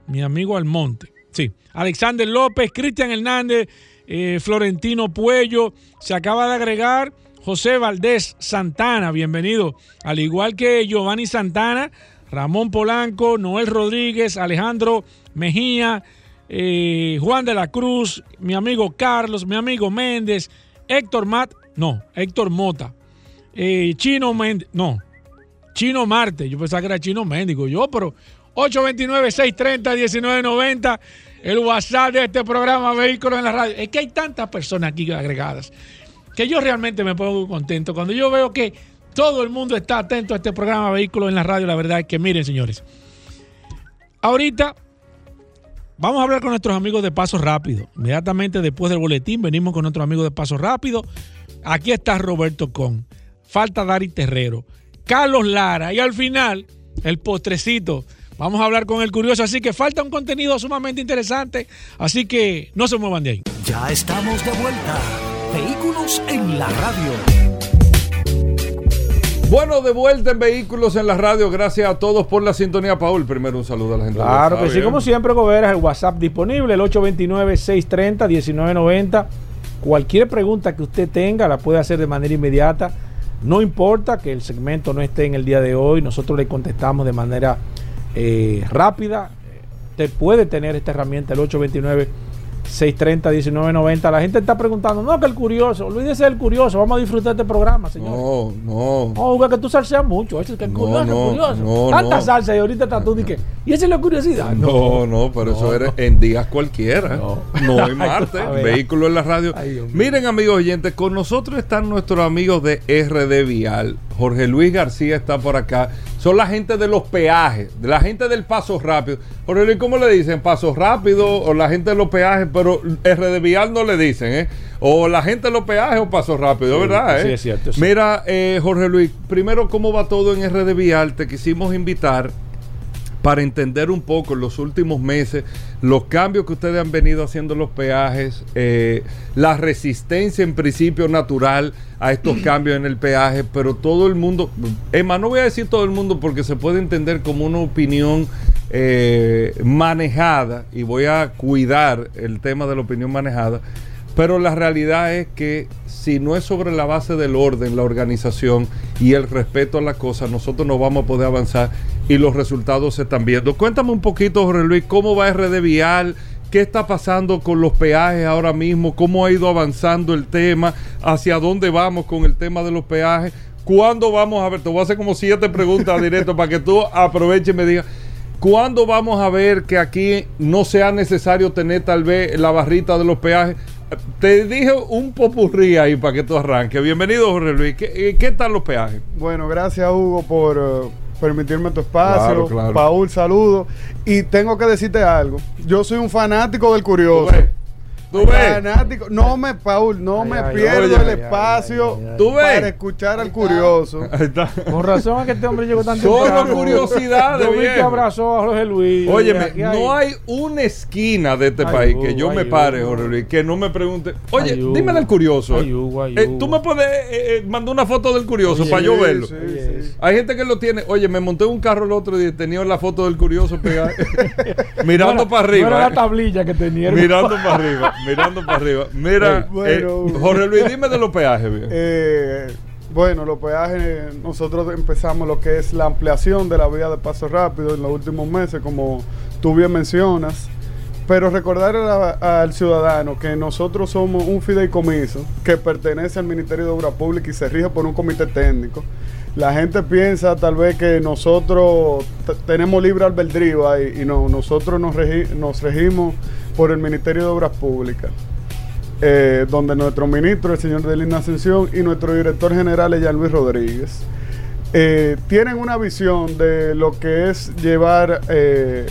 Mi amigo Almonte. Sí. Alexander López, Cristian Hernández, eh, Florentino Puello. Se acaba de agregar José Valdés Santana. Bienvenido. Al igual que Giovanni Santana, Ramón Polanco, Noel Rodríguez, Alejandro Mejía, eh, Juan de la Cruz, mi amigo Carlos, mi amigo Méndez, Héctor Mat, no, Héctor Mota, eh, Chino Méndez, no, Chino Marte, yo pensaba que era Chino Méndigo, yo, pero 829-630-1990, el WhatsApp de este programa Vehículos en la Radio. Es que hay tantas personas aquí agregadas que yo realmente me pongo contento cuando yo veo que todo el mundo está atento a este programa Vehículos en la Radio. La verdad es que miren, señores, ahorita vamos a hablar con nuestros amigos de Paso Rápido. Inmediatamente después del boletín venimos con nuestros amigos de Paso Rápido. Aquí está Roberto Con, falta Dari Terrero, Carlos Lara y al final el postrecito. Vamos a hablar con el curioso, así que falta un contenido sumamente interesante, así que no se muevan de ahí. Ya estamos de vuelta. Vehículos en la radio. Bueno, de vuelta en Vehículos en la Radio. Gracias a todos por la sintonía, Paul. Primero un saludo a la gente. Claro que sí, ¿eh? como siempre, Goberas, el WhatsApp disponible, el 829-630-1990. Cualquier pregunta que usted tenga la puede hacer de manera inmediata. No importa que el segmento no esté en el día de hoy, nosotros le contestamos de manera eh, rápida. Usted puede tener esta herramienta, el 829-630-1990. La gente está preguntando, no, que el curioso, olvídese del curioso, vamos a disfrutar este programa, señor. No, no. No, que tú salseas mucho. Eso es que el No, curioso, no, curioso. no, Tanta no. salsa y ahorita estás tú que Y esa es la curiosidad. No, no, pero eso no. en días cualquiera. No. No, en [laughs] martes. Vehículo en la radio. Ay. Miren, amigos oyentes, con nosotros están nuestros amigos de RD Vial. Jorge Luis García está por acá. Son la gente de los peajes, de la gente del paso rápido. Jorge Luis, ¿cómo le dicen? Paso rápido o la gente de los peajes, pero RD Vial no le dicen, ¿eh? O la gente de los peajes o paso rápido, Sí, ¿verdad? sí, eh? es cierto, sí. Mira, eh, Jorge Luis, primero, ¿cómo va todo en RD Vial? Te quisimos invitar para entender un poco en los últimos meses los cambios que ustedes han venido haciendo en los peajes, eh, la resistencia en principio natural a estos [clears throat] cambios en el peaje, pero todo el mundo, Emma, no voy a decir todo el mundo porque se puede entender como una opinión eh, manejada, y voy a cuidar el tema de la opinión manejada, pero la realidad es que si no es sobre la base del orden, la organización y el respeto a las cosas, nosotros no vamos a poder avanzar y los resultados se están viendo. Cuéntame un poquito, Jorge Luis, cómo va RD Vial, qué está pasando con los peajes ahora mismo, cómo ha ido avanzando el tema, hacia dónde vamos con el tema de los peajes, cuándo vamos a ver, te voy a hacer como siete preguntas directo para que tú aproveches y me digas. ¿Cuándo vamos a ver que aquí no sea necesario tener tal vez la barrita de los peajes? Te dije un popurrí ahí para que tú arranques. Bienvenido, Jorge Luis. ¿Qué, eh, qué tal los peajes? Bueno, gracias Hugo por eh, permitirme tu espacio. Claro, claro. Paul, saludo. Y tengo que decirte algo. Yo soy un fanático del curioso. ¿Tú ves? Fanático. No me, Paul, no Ay, me ay, pierdo oye, el ay, espacio ay, ay, ay. ¿Tú ves? para escuchar al curioso. [laughs] Ahí está. Con razón es que este hombre llegó tan Solo curiosidades, Yo vi que abrazó a Jorge Luis. Óyeme, no hay una esquina de este Ay, país Hugo, que yo me pare. Jorge Luis, que no me pregunte. Oye, dime del curioso. Ay, Hugo, ay, Eh. Tú me puedes eh, eh, mandar una foto del curioso Oye, para yo verlo. sí, sí. Hay gente que lo tiene. Oye, me monté en un carro el otro día y tenía la foto del curioso pegada. [laughs] mirando No era- para No era arriba. la eh. tablilla que tenía. [laughs] mirando para arriba. Mirando para arriba. Mira, Bueno, eh, Jorge Luis, dime de los peajes. bien. Eh, bueno, los peajes, nosotros empezamos lo que es la ampliación de la vía de paso rápido en los últimos meses, como tú bien mencionas. Pero recordar a al ciudadano que nosotros somos un fideicomiso que pertenece al Ministerio de Obras Públicas y se rige por un comité técnico. La gente piensa tal vez que nosotros tenemos libre albedrío ahí y no, nosotros nos, regi- nos regimos por el Ministerio de Obras Públicas eh, donde nuestro ministro, el señor Delina Ascensión, y nuestro director general, Jean Luis Rodríguez, eh, tienen una visión de lo que es llevar eh,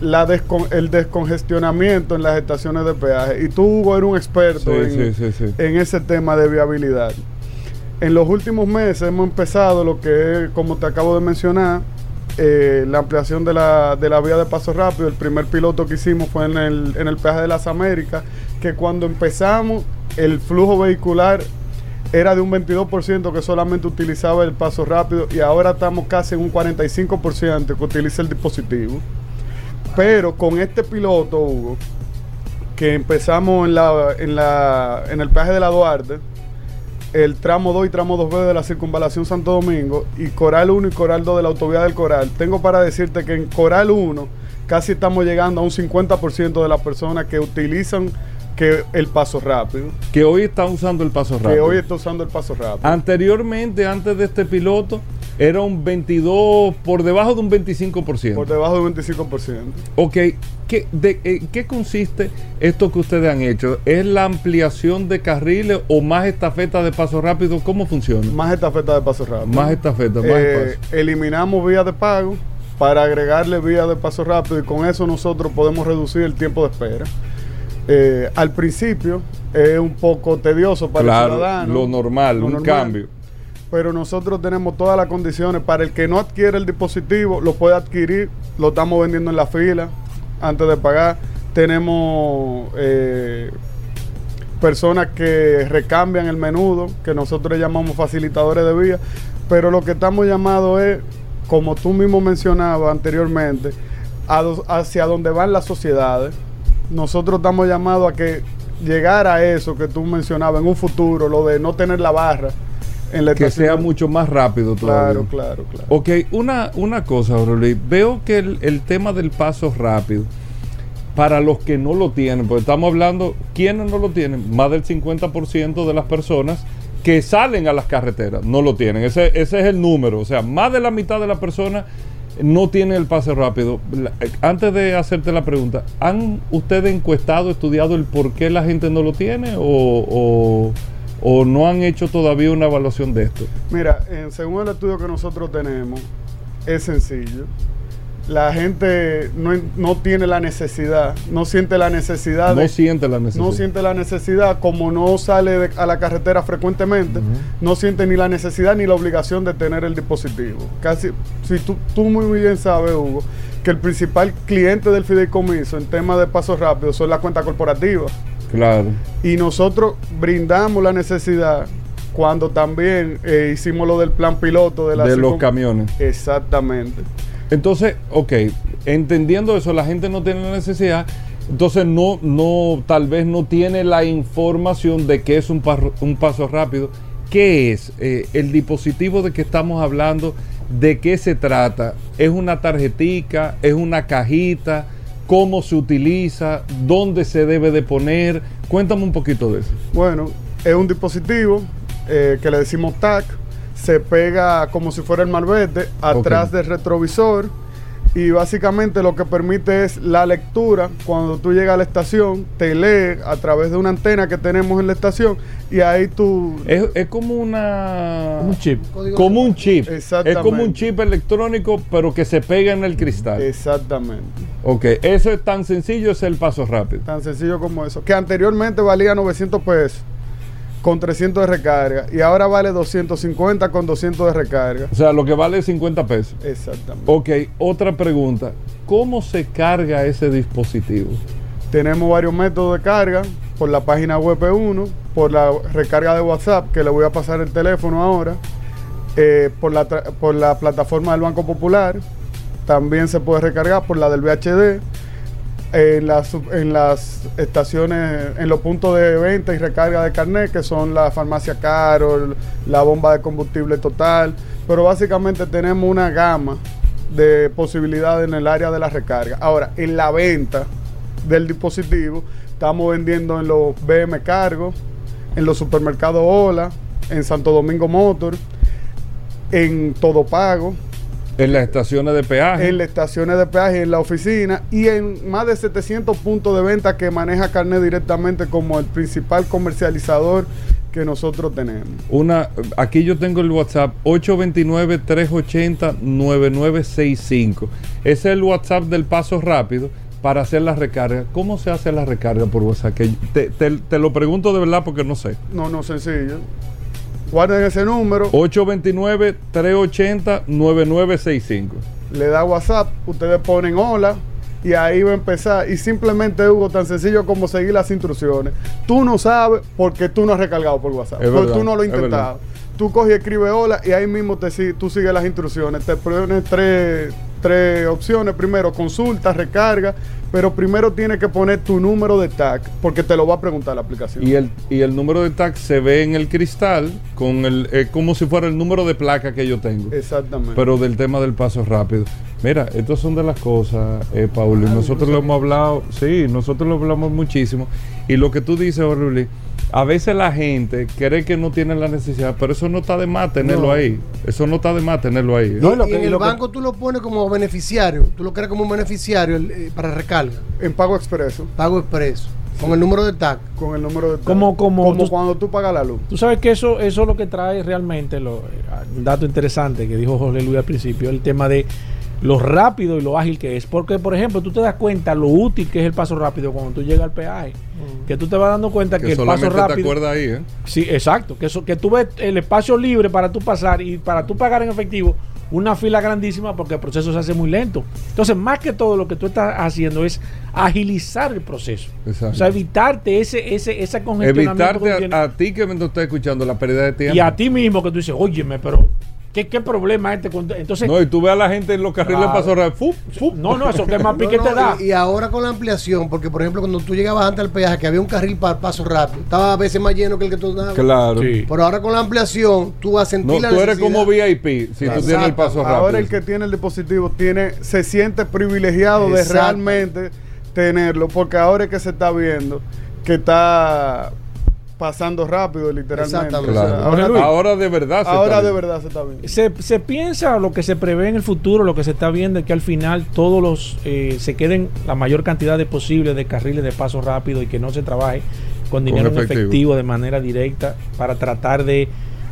la descon- el descongestionamiento en las estaciones de peaje. Y tú, Hugo, eres un experto Sí, en, sí, sí, sí. en ese tema de viabilidad. En los últimos meses hemos empezado lo que es, como te acabo de mencionar, eh, la ampliación de la, de la vía de paso rápido. El primer piloto que hicimos fue en el, en el peaje de las Américas, que cuando empezamos el flujo vehicular era de un 22% que solamente utilizaba el paso rápido y ahora estamos casi en un 45% que utiliza el dispositivo. Pero con este piloto, Hugo, que empezamos en, la, en, la, en el peaje de la Duarte, el tramo 2 y tramo 2B de la circunvalación Santo Domingo y Coral 1 y Coral 2 de la autovía del Coral. Tengo para decirte que en Coral 1 casi estamos llegando a un 50% de las personas que utilizan que el paso rápido, Que hoy está usando el paso rápido. que hoy está usando el paso rápido. Anteriormente, antes de este piloto, era un 22, por debajo de un 25%. por debajo del 25%. Ok, ¿qué, de, eh, ¿qué consiste esto que ustedes han hecho? ¿Es la ampliación de carriles o más estafeta de paso rápido? ¿Cómo funciona? Más estafeta de paso rápido. Más estafeta, más Eh, espacio. eliminamos vías de pago para agregarle vías de paso rápido y con eso nosotros podemos reducir el tiempo de espera. Eh, al principio es un poco tedioso para el Claro, ciudadano. lo normal, lo un normal, cambio. Pero nosotros tenemos todas las condiciones para el que no adquiere el dispositivo, lo puede adquirir, lo estamos vendiendo en la fila antes de pagar. Tenemos eh, personas que recambian el menudo, que nosotros llamamos facilitadores de vía, pero lo que estamos llamados es, como tú mismo mencionabas anteriormente, hacia donde van las sociedades. Nosotros estamos llamados a que llegar a eso que tú mencionabas en un futuro, lo de no tener la barra en la Que sea mucho más rápido todavía. Claro, claro, claro. Ok, una, una cosa, Aurelio. Veo que el, el tema del paso rápido, para los que no lo tienen, porque estamos hablando, ¿quiénes no lo tienen? Más del 50% de las personas que salen a las carreteras no lo tienen. Ese, ese es el número. O sea, más de la mitad de las personas no tienen el pase rápido. Eh, antes de hacerte la pregunta, ¿han ustedes encuestado, estudiado el por qué la gente no lo tiene o, o- o no han hecho todavía una evaluación de esto? Mira, en, según el estudio que nosotros tenemos, es sencillo. La gente no, no tiene la necesidad, no siente la necesidad No de, siente la necesidad. no siente la necesidad, como no sale de- a la carretera frecuentemente, no siente ni la necesidad ni la obligación de tener el dispositivo. Casi, si tú, tú muy bien sabes, Hugo, que el principal cliente del fideicomiso en tema de pasos rápidos son las cuentas corporativas. Claro. Y nosotros brindamos la necesidad cuando también eh, hicimos lo del plan piloto de la de los camiones. Exactamente. Entonces, ok, entendiendo eso, la gente no tiene la necesidad, entonces no, no, tal vez no tiene la información de qué es un, parro- un paso rápido. ¿Qué es eh, el dispositivo de que estamos hablando? ¿De qué se trata? ¿Es una tarjetica? ¿Es una cajita? ¿Cómo se utiliza? ¿Dónde se debe de poner? Cuéntame un poquito de eso. Bueno, es un dispositivo eh, que le decimos TAC, se pega como si fuera el malvete atrás del retrovisor y básicamente lo que permite es la lectura. Cuando tú llegas a la estación, te lee a través de una antena que tenemos en la estación y ahí tú... Es, es como una... Un chip. Como un chip. Exactamente. Es como un chip electrónico, pero que se pega en el cristal. Exactamente. Ok, eso es tan sencillo, es el paso rápido. Tan sencillo como eso. Que anteriormente valía 900 pesos con 300 de recarga y ahora vale 250 con 200 de recarga. O sea, lo que vale es 50 pesos. Exactamente. Ok, otra pregunta. ¿Cómo se carga ese dispositivo? Tenemos varios métodos de carga por la página web P1, por la recarga de WhatsApp, que le voy a pasar el teléfono ahora, eh, por, la por la plataforma del Banco Popular, también se puede recargar por la del VHD, en las, en las estaciones, en los puntos de venta y recarga de carnet, que son la farmacia Carol, la bomba de combustible total, pero básicamente tenemos una gama de posibilidades en el área de la recarga. Ahora, en la venta del dispositivo, estamos vendiendo en los BM Cargo, en los supermercados Ola, en Santo Domingo Motor, en Todo Pago, En las estaciones de peaje. en las estaciones de peaje, en la oficina y en más de 700 puntos de venta que maneja Carnet directamente como el principal comercializador que nosotros tenemos. Una, aquí yo tengo el WhatsApp 829-380-9965. Ese es el WhatsApp del paso rápido para hacer la recarga. ¿Cómo se hace la recarga por WhatsApp? Que te, te- te lo pregunto de verdad porque no sé. No, no, sencillo. Guarden ese número, 829-380-9965. le da WhatsApp, ustedes ponen hola y ahí va a empezar. Y simplemente, Hugo, tan sencillo como seguir las instrucciones. Tú no sabes porque tú no has recargado por WhatsApp. Es porque verdad, tú no lo has intentado. Tú coges y escribes hola y ahí mismo te, tú sigues las instrucciones. Te ponen tres, tres opciones. Primero, consulta, recarga. Pero primero tienes que poner tu número de tag porque te lo va a preguntar la aplicación. Y el, y el número de tag se ve en el cristal con el, es como si fuera el número de placa que yo tengo. Exactamente. Pero del tema del paso rápido. Mira, estas son de las cosas, eh, Paul, y nosotros lo hemos hablado, sí, nosotros lo hablamos muchísimo. Y lo que tú dices, Orly, a veces la gente cree que no tiene la necesidad, pero eso no está de más tenerlo No. ahí. Eso no está de más tenerlo ahí. No, y lo y que- en y el lo que- banco tú lo pones como beneficiario, tú lo creas como un beneficiario el, eh, para recarga, en pago expreso, pago expreso, con el número de TAC. con el número de tag. Como- como tú- cuando tú pagas la luz. Tú sabes que eso, eso es lo que trae realmente, lo, eh, un dato interesante que dijo Jorge Luis al principio, el tema de lo rápido y lo ágil que es. Porque, por ejemplo, tú te das cuenta lo útil que es el paso rápido cuando tú llegas al peaje. Que tú te vas dando cuenta que, que el paso te rápido. acuerdas ahí, ¿eh? Sí, exacto. Que, eso, que tú ves el espacio libre para tú pasar y para tú pagar en efectivo una fila grandísima porque el proceso se hace muy lento. Entonces, más que todo, lo que tú estás haciendo es agilizar el proceso. Exacto. O sea, evitarte ese, ese, ese congestionamiento. que tú Evitarte a, a ti que me estás escuchando la pérdida de tiempo. y a ti mismo que tú dices, óyeme, pero ¿qué, qué problema este? con-?" Entonces, No, y tú ves a la gente en los carriles Claro. paso rápido. ¡fup! ¡fup! no, no, eso que más [laughs] pique no, te da. y, y ahora con la ampliación, porque por ejemplo cuando tú llegabas antes al peaje que había un carril para paso rápido, estaba a veces más lleno que el que tú dabas. Claro. Sí. Pero ahora con la ampliación tú vas a sentir No, la tú eres como VIP si tú tienes el paso rápido. Ahora el que tiene el dispositivo tiene, se siente privilegiado de Exacto. realmente tenerlo, porque ahora es que se está viendo que está pasando rápido, literalmente. Exactamente. Claro. ahora, Luis. Ahora de verdad se ahora está de viendo. verdad se está viendo. Se, se piensa lo que se prevé en el futuro, lo que se está viendo es que al final todos los eh, se queden la mayor cantidad de posible de carriles de paso rápido y que no se trabaje con dinero en efectivo. efectivo. de manera directa para tratar de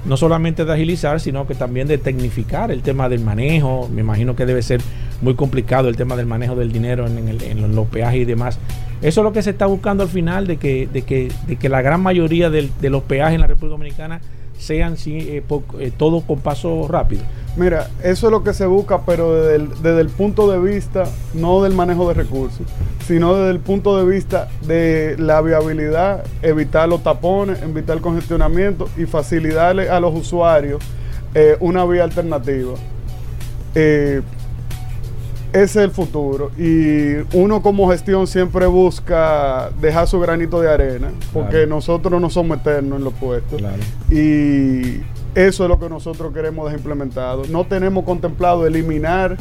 no solamente de agilizar, sino que también de tecnificar el tema del manejo. Me imagino que debe ser muy complicado el tema del manejo del dinero en, en el- en los peajes y demás. Eso es lo que se está buscando al final, de que, de que, de que la gran mayoría de los peajes en la República Dominicana sean eh, eh, todo con paso rápido. Mira, eso es lo que se busca, pero desde el, desde el punto de vista, no del manejo de recursos, sino desde el punto de vista de la viabilidad, evitar los tapones, evitar el congestionamiento y facilitarle a los usuarios eh, una vía alternativa. Ese es el futuro. Y uno como gestión siempre busca dejar su granito de arena, porque Claro. nosotros no somos eternos en los puestos. Claro. Y eso es lo que nosotros queremos dejar implementado. No tenemos contemplado eliminar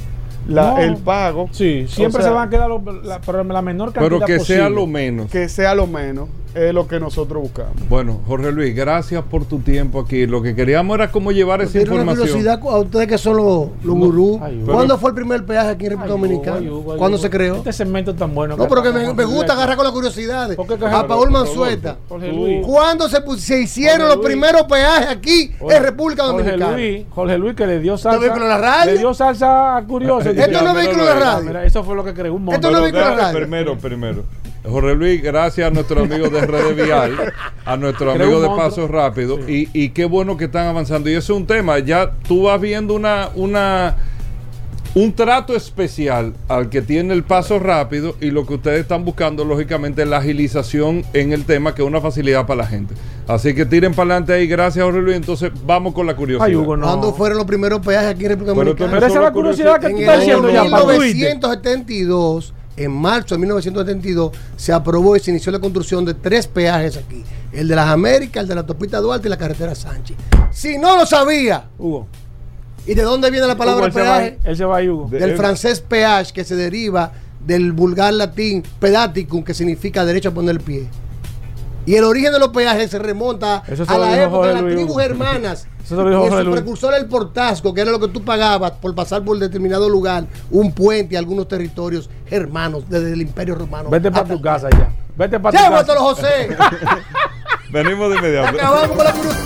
la- No. el pago. Sí, siempre O sea, se van a quedar los- la, pero la menor cantidad Pero que posible. sea lo menos. Que sea lo menos, es lo que nosotros buscamos. Bueno, Jorge Luis, gracias por tu tiempo aquí. Lo que queríamos era cómo llevar esa Tiene una información. curiosidad a ustedes que son los, los gurús. ¿Cuándo fue el primer peaje aquí en República Dominicana? ¿Cuándo se creó? Este segmento tan bueno. No, pero que me, me gusta agarrar con las curiosidades. ¿Por qué que- A Paul Luis. ¿Cuándo se, hicieron Jorge los Luis. primeros peajes aquí en República Dominicana? Jorge Luis, Jorge Luis que le dio salsa. Le dio salsa a. [laughs] Esto Esto no es vehículo Ah, radio. Mira, eso fue lo que creó un Esto montón. no Pero es vehículo déjame radio. Primero, primero. Jorge Luis, gracias a nuestro amigo de Red Vial, a nuestro Creo amigo de. Paso Rápido, y, y qué bueno que están avanzando. Y eso es un tema, ya tú vas viendo una, una, un trato especial al que tiene el Paso Rápido y lo que ustedes están buscando, lógicamente, es la agilización en el tema, que es una facilidad para la gente. Así que tiren para adelante ahí, gracias Jorge Luis. Entonces vamos con la curiosidad. Ay, Hugo, no. ¿Cuándo fueron los primeros peajes aquí en República Dominicana? Pero esa es la curiosidad que En tú estás diciendo ya, Twitter. 1972, en marzo de 1972, se aprobó y se inició la construcción de tres peajes aquí. El de las Américas, el de la Topita Duarte y la carretera Sánchez. Si no lo sabía, Hugo. ¿Y de dónde viene la Hugo, palabra él se va ahí, peaje? él se va. De- Del francés peage, que se deriva del vulgar latín pedaticum, que significa derecho a poner el pie. Y el origen de los peajes se remonta Eso se a la época de las Luis. tribus hermanas. [laughs] Eso se lo dijo y Jorge su precursor el portasco, que era lo que tú pagabas por pasar por determinado lugar, un puente y algunos territorios hermanos desde el Imperio Romano. Vete para tu casa ya. Vete para tu casa. José. [laughs] Venimos de inmediato. Acabamos con la curiosidad.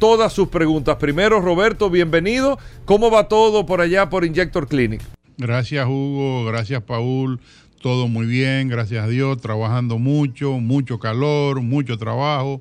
todas sus preguntas. Primero, Roberto, bienvenido. ¿Cómo va todo por allá por Injector Clinic? Gracias Hugo, gracias Paul, todo muy bien, gracias a Dios, trabajando mucho, mucho calor, mucho trabajo,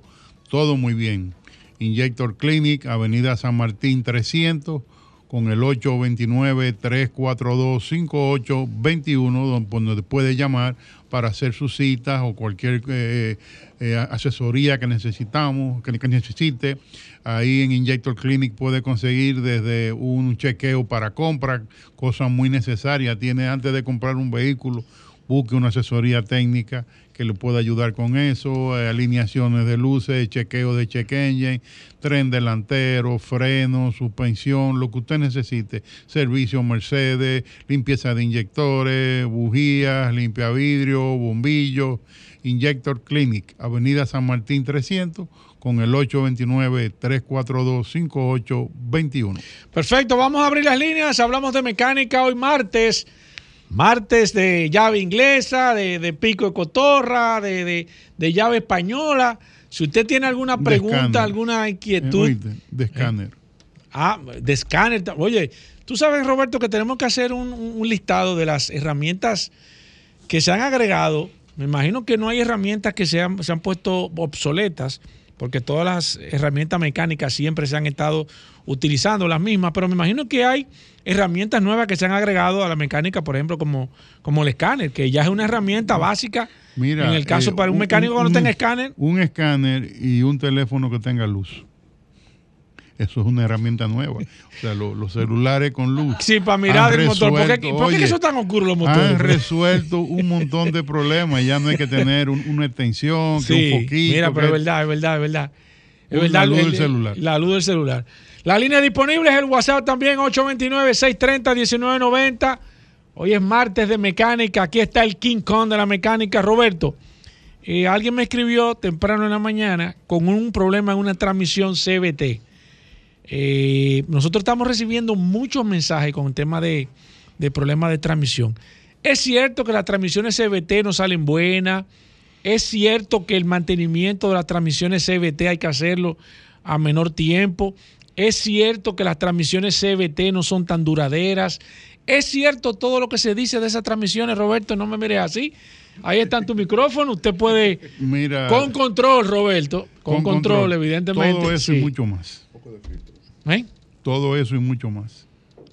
todo muy bien. Injector Clinic, Avenida San Martín 300, con el 829-342-5821, donde puede llamar para hacer sus citas o cualquier eh, eh, asesoría que necesitamos, que, que necesite. Ahí en Injector Clinic puede conseguir desde un chequeo para compra, cosa muy necesaria. Tiene antes de comprar un vehículo, busque una asesoría técnica que le pueda ayudar con eso, eh, alineaciones de luces, chequeo de check engine, tren delantero, freno, suspensión, lo que usted necesite, servicio Mercedes, limpieza de inyectores, bujías, limpia vidrio, bombillos, Injector Clinic, Avenida San Martín 300 con el 829-342-5821. Perfecto, vamos a abrir las líneas. Hablamos de mecánica hoy martes. Martes de llave inglesa, de, de pico de cotorra, de, de- de llave española. Si usted tiene alguna pregunta, alguna Eh, inquietud, de escáner. ah, de escáner. Oye, tú sabes, Roberto, que tenemos que hacer un listado de las herramientas que se han agregado. Me imagino que no hay herramientas que se han, se han puesto obsoletas, porque todas las herramientas mecánicas siempre se han estado utilizando las mismas, pero me imagino que hay herramientas nuevas que se han agregado a la mecánica, por ejemplo, como, como el escáner, que ya es una herramienta básica. Mira, en el caso eh, para un, mecánico que no tenga escáner, Un escáner y un teléfono que tenga luz. Eso es una herramienta nueva. O sea, lo- los celulares con luz. Sí, para mirar el motor. ¿Por qué, resuelto, por qué oye, que son tan oscuros los motores? Han resuelto un montón de problemas. Ya no hay que tener un- una extensión, que Sí, un foquito. mira, pero es que- verdad, es verdad, es verdad. Es verdad, luz el- del celular. La luz del celular. La línea disponible es el WhatsApp también, 829-630-1990. Hoy es martes de mecánica. Aquí está el King Kong de la mecánica, Roberto. eh, alguien me escribió temprano en la mañana con un problema en una transmisión CBT. Eh, nosotros estamos recibiendo muchos mensajes con el tema de, de problemas de transmisión. Es cierto que las transmisiones CBT no salen buenas. Es cierto que el mantenimiento de las transmisiones CBT hay que hacerlo a menor tiempo. Es cierto que las transmisiones CBT no son tan duraderas. Es cierto todo lo que se dice de esas transmisiones, Roberto, no me mires así. Ahí está en tu micrófono, usted puede... Mira, Con control, Roberto. Con, control, evidentemente. Todo eso sí. y mucho más. ¿Eh? Todo eso y mucho más.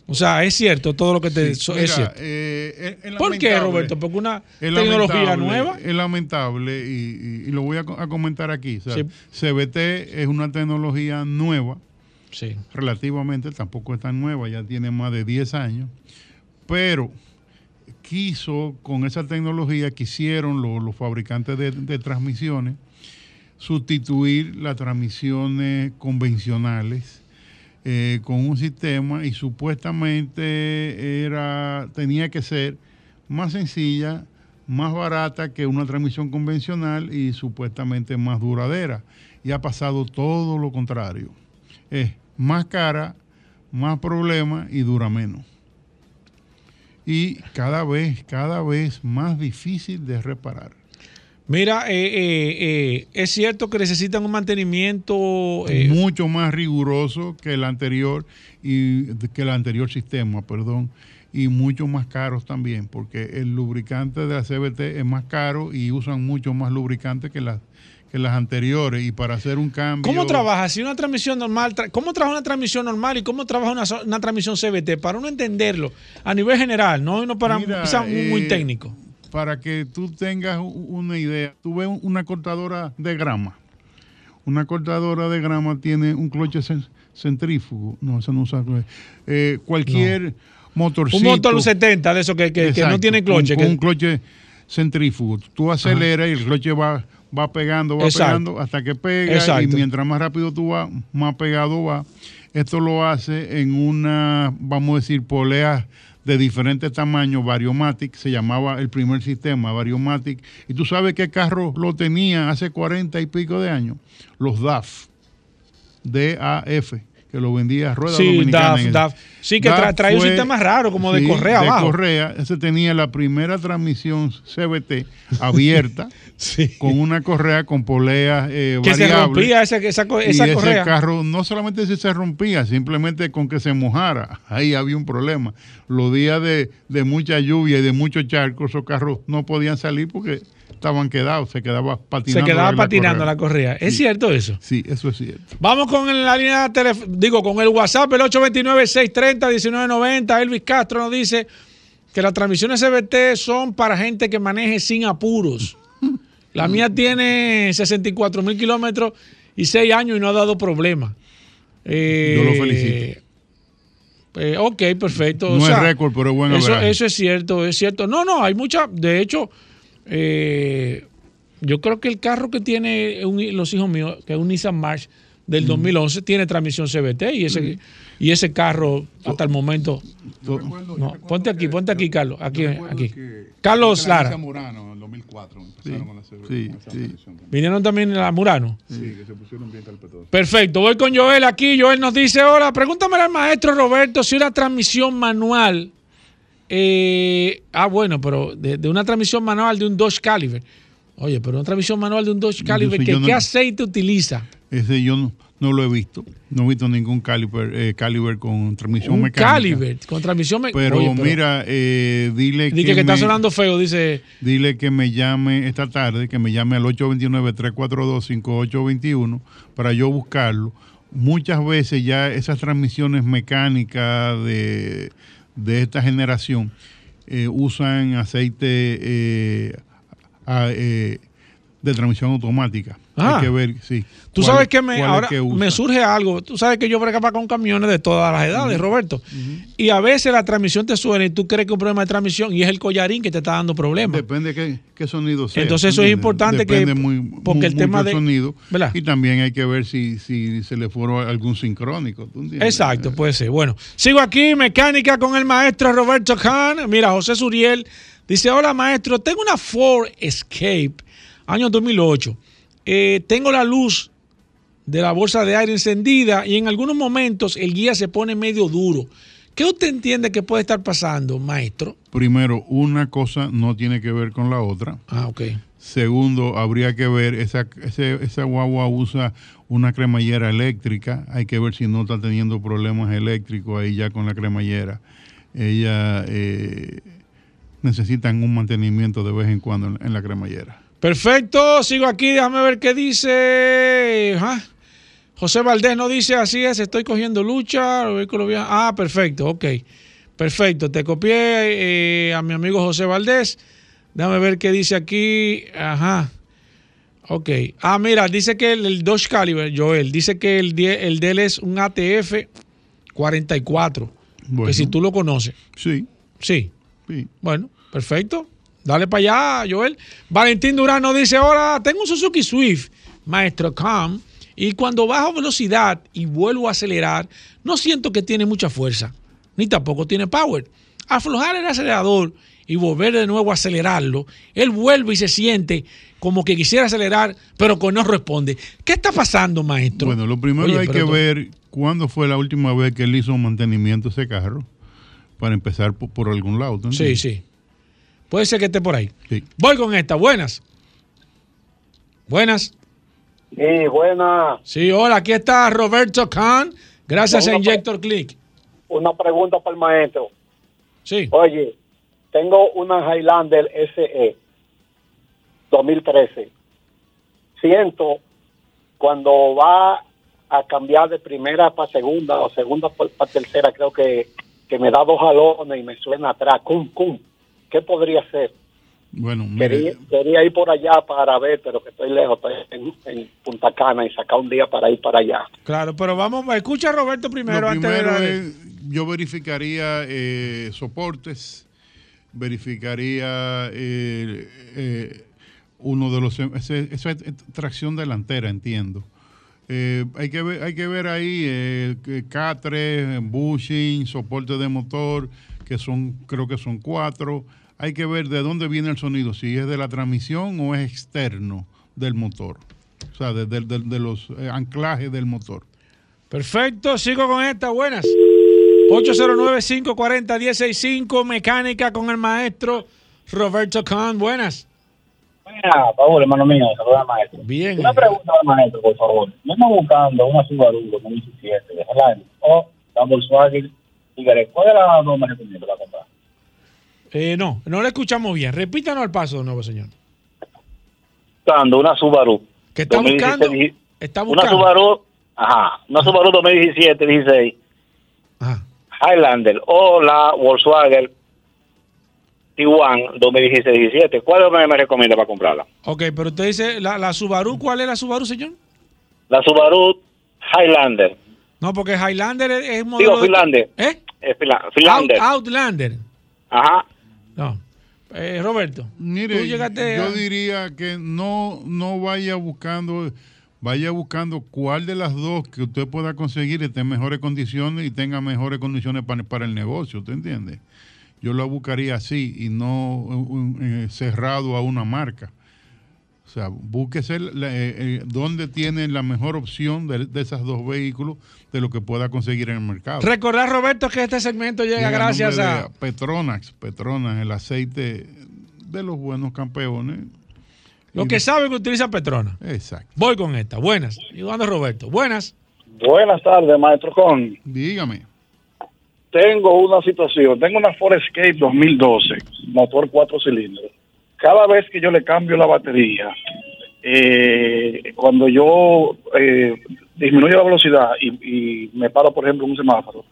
O sea, es cierto todo lo que te Sí, so- mira, es cierto. eh, es- es ¿Por qué. Roberto? Porque una tecnología nueva. Es lamentable y, y- y lo voy a, co- a comentar aquí. O sea, Sí. CBT es una tecnología nueva, Sí. relativamente, tampoco es tan nueva, ya tiene más de 10 años, pero quiso, con esa tecnología, quisieron lo- los fabricantes de, de transmisiones sustituir las transmisiones convencionales eh, con un sistema y supuestamente era tenía que ser más sencilla, más barata que una transmisión convencional y supuestamente más duradera. Y ha pasado todo lo contrario. Es más cara, más problema y dura menos. Y cada vez, cada vez más difícil de reparar. Mira, eh, eh, eh, es cierto que necesitan un mantenimiento. eh, mucho más riguroso que el anterior y que el anterior sistema, perdón, y mucho más caros también, porque el lubricante de la CBT es más caro y usan mucho más lubricante que las que las anteriores y para hacer un cambio ¿Cómo trabaja? Si una transmisión normal, tra- ¿cómo trabaja una transmisión normal y cómo trabaja una, una transmisión CBT? Para uno entenderlo a nivel general, no, no para Mira, quizá muy, muy eh, técnico. Para que tú tengas una idea, tú ves una cortadora de grama. Una cortadora de grama tiene un cloche cen- centrífugo. No, eso no usa. Eh, cualquier motorcito. Un motor 70 de eso que, que- que no tiene cloche. que- un cloche centrífugo. Tú aceleras y el cloche va, va pegando, va Exacto. pegando hasta que pega y mientras más rápido tú vas, más pegado va. Esto lo hace en una, vamos a decir, poleas de diferentes tamaños, Variomatic, se llamaba el primer sistema, Variomatic. Y tú sabes qué carro lo tenía hace cuarenta y pico de años. Los DAF, DAF, que lo vendía Rueda Sí, Dominicana. DAF, DAF. Sí, que tra- trae un fue- sistema raro, como de sí, correa de abajo. correa. Ese tenía la primera transmisión CBT abierta [laughs] Sí. con una correa con poleas eh, que se rompía esa, esa, co- y esa ese correa. carro no solamente si se rompía, simplemente con que se mojara, ahí había un problema. Los días de, de mucha lluvia y de mucho charco, esos carros no podían salir porque estaban quedados, se quedaba se patinando. quedaba la patinando correa. la correa. ¿Es Sí. cierto eso? Sí, eso es cierto. Vamos con la línea digo, con el WhatsApp, el 829-630-1990. Elvis Castro nos dice que las transmisiones CBT son para gente que maneje sin apuros. La mía tiene 64 mil kilómetros y 6 años y no ha dado problema. Eh, Yo lo felicito. eh, ok, perfecto. No es récord, pero es buen eso, eso es cierto, es cierto. No, no, hay mucha. De hecho, eh, yo creo que el carro que tiene un- los hijos míos, que es un Nissan March del Mm. 2011, tiene transmisión CBT y ese, y ese carro hasta el momento. No, ponte aquí, ponte aquí, Carlos. Aquí, aquí. Carlos Lara. Murano en 2004 Sí, empezaron con la CB, sí, con sí. Vinieron también a Murano. Sí, que se pusieron bien carpetosos. Perfecto, voy con Joel aquí. Joel nos dice, hola, pregúntame al maestro Roberto si una transmisión manual, eh, ah, bueno, pero de, de una transmisión manual de un Dodge Caliber. Oye, pero una transmisión manual de un Dodge Caliber, ¿qué, yo no- ¿qué aceite utiliza? Ese yo no, no lo he visto. No he visto ningún caliber, eh, caliber con transmisión Un mecánica. Caliber con transmisión me- Pero, mira, eh, dile Dice que, que, está sonando feo, dice. Dile que me llame esta tarde, que me llame al 829-342-5821 para yo buscarlo. Muchas veces ya esas transmisiones mecánicas de, de esta generación eh, usan aceite eh, eh, de transmisión automática. Ah. Hay que ver, sí. Tú cuál- sabes que me, ahora que me surge algo. Tú sabes que yo bregaba con camiones de todas las edades, Roberto. Y a veces la transmisión te suena y tú crees que es un problema de transmisión y es el collarín que te está dando problemas. Depende qué, qué sonido sea. Entonces eso es importante que- Depende muy, porque mu- el tema de- sonido. ¿verdad? Y también hay que ver si, si se le fue algún sincrónico. Exacto, puede ser. Bueno, sigo aquí, mecánica con el maestro Roberto Khan. Mira, José Suriel dice, hola maestro, tengo una Ford Escape, año 2008. Eh, tengo la luz de la bolsa de aire encendida y en algunos momentos el guía se pone medio duro. ¿Qué usted entiende que puede estar pasando, maestro? Primero, una cosa no tiene que ver con la otra. Ah, ok. Segundo, habría que ver, esa, ese- esa guagua usa una cremallera eléctrica. Hay que ver si no está teniendo problemas eléctricos ahí ya con la cremallera. Ella eh, necesitan un mantenimiento de vez en cuando en, en la cremallera. Perfecto, sigo aquí, déjame ver qué dice. Ajá. José Valdés no dice así es, estoy cogiendo lucha. Ah, perfecto, ok. Perfecto, te copié eh, a mi amigo José Valdés. Déjame ver qué dice aquí. Ajá. Ok. Ah, mira, dice que el, el Dodge Caliber, Joel, dice que el, el de él es un ATF 44. Bueno. Que si tú lo conoces. Sí. Sí. Sí. Bueno, perfecto. Dale para allá, Joel. Valentín Durán nos dice, ahora tengo un Suzuki Swift, maestro Cam, y cuando bajo velocidad y vuelvo a acelerar, no siento que tiene mucha fuerza, ni tampoco tiene power. Aflojar el acelerador y volver de nuevo a acelerarlo, él vuelve y se siente como que quisiera acelerar, pero que no responde. ¿Qué está pasando, maestro? Bueno, lo primero Oye, hay que tú- ver cuándo fue la última vez que él hizo un mantenimiento a ese carro para empezar por, por algún lado. ¿tú Sí, sí. Puede ser que esté por ahí. Sí. Voy con esta. Buenas. Buenas. Sí, buena. Sí, hola, aquí está Roberto Khan. Gracias a Injector Click. Una pregunta para el maestro. Sí. Oye, tengo una Highlander SE 2013. Siento cuando va a cambiar de primera para segunda o segunda para tercera, creo que, que me da dos jalones y me suena atrás. Cum, cum. ¿Qué podría ser? Bueno, mire, Quería, quería ir por allá para ver, pero que estoy lejos, estoy en, en Punta Cana y sacar un día para ir para allá. Claro, pero vamos, escucha a Roberto primero lo antes de primero es, yo verificaría eh, soportes, verificaría eh, eh, uno de los... esa es tracción delantera, entiendo. Eh, hay, que ver, hay que ver ahí eh, catre, bushing, soporte de motor, que son, creo que son cuatro. Hay que ver de dónde viene el sonido, si es de la transmisión o es externo del motor. O sea, de, de- de- de los eh, anclajes del motor. Perfecto, sigo con esta. Buenas. 809-540-165, mecánica con el maestro Roberto Khan. Buenas. Buena, Paul, hermano mío, saludos al maestro. Bien. Una pregunta al maestro, por favor. Yo ando buscando una Subaru 2017 de Highlander o la Volkswagen Tigre. ¿Cuál las dos me recomiendo para comprar? Eh, no, no le escuchamos bien. Repítanos al paso de nuevo, señor. Buscando una Subaru. ¿Qué está 2017, buscando? Está Una buscando. Subaru, ajá, una Subaru 2017, 16. Highlander o la Volkswagen Tiguan 2016-17. ¿Cuál me, me recomienda para comprarla? Ok, pero usted dice, la, la Subaru, ¿cuál es la Subaru, señor? La Subaru Highlander. No, porque Highlander es, es modelo Digo, de- Finlander. ¿Eh? Es Finlander. Out- Outlander. Ajá. No. Eh, Roberto, Mire, tú llegaste yo a- diría que no, no vaya buscando, vaya buscando cuál de las dos que usted pueda conseguir esté en mejores condiciones y tenga mejores condiciones para, para el negocio, ¿usted entiende? Yo lo buscaría así y no un- eh, cerrado a una marca. O sea, búsquese eh, eh, dónde tiene la mejor opción de, de esos dos vehículos de lo que pueda conseguir en el mercado. Recordar, Roberto, que este segmento llega Llega gracias a... de Petronax, Petronas, el aceite de los buenos campeones. Los Y que saben que utilizan Petrona. Exacto. Voy con esta. Buenas. Y cuando Roberto. Buenas. Buenas tardes, maestro Con. Dígame. Tengo una situación. Tengo una Ford Escape 2012, motor cuatro cilindros. Cada vez que yo le cambio la batería, eh, cuando yo eh, disminuyo la velocidad y, me paro, por ejemplo, en un semáforo,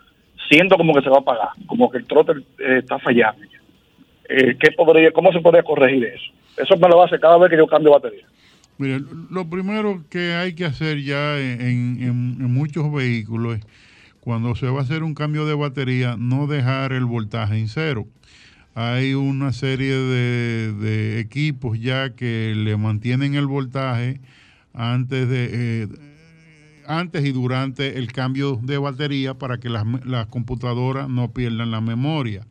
siento como que se va a apagar, como que el trotter eh, está fallando. Eh, ¿qué podría, ¿Cómo se podría corregir eso? Eso me lo hace cada vez que yo cambio batería. Mire, lo primero que hay que hacer ya en, en- en muchos vehículos es cuando se va a hacer un cambio de batería, no dejar el voltaje en cero. Hay una serie de, de equipos ya que le mantienen el voltaje antes de eh, antes y durante el cambio de batería para que las, las computadoras no pierdan la memoria.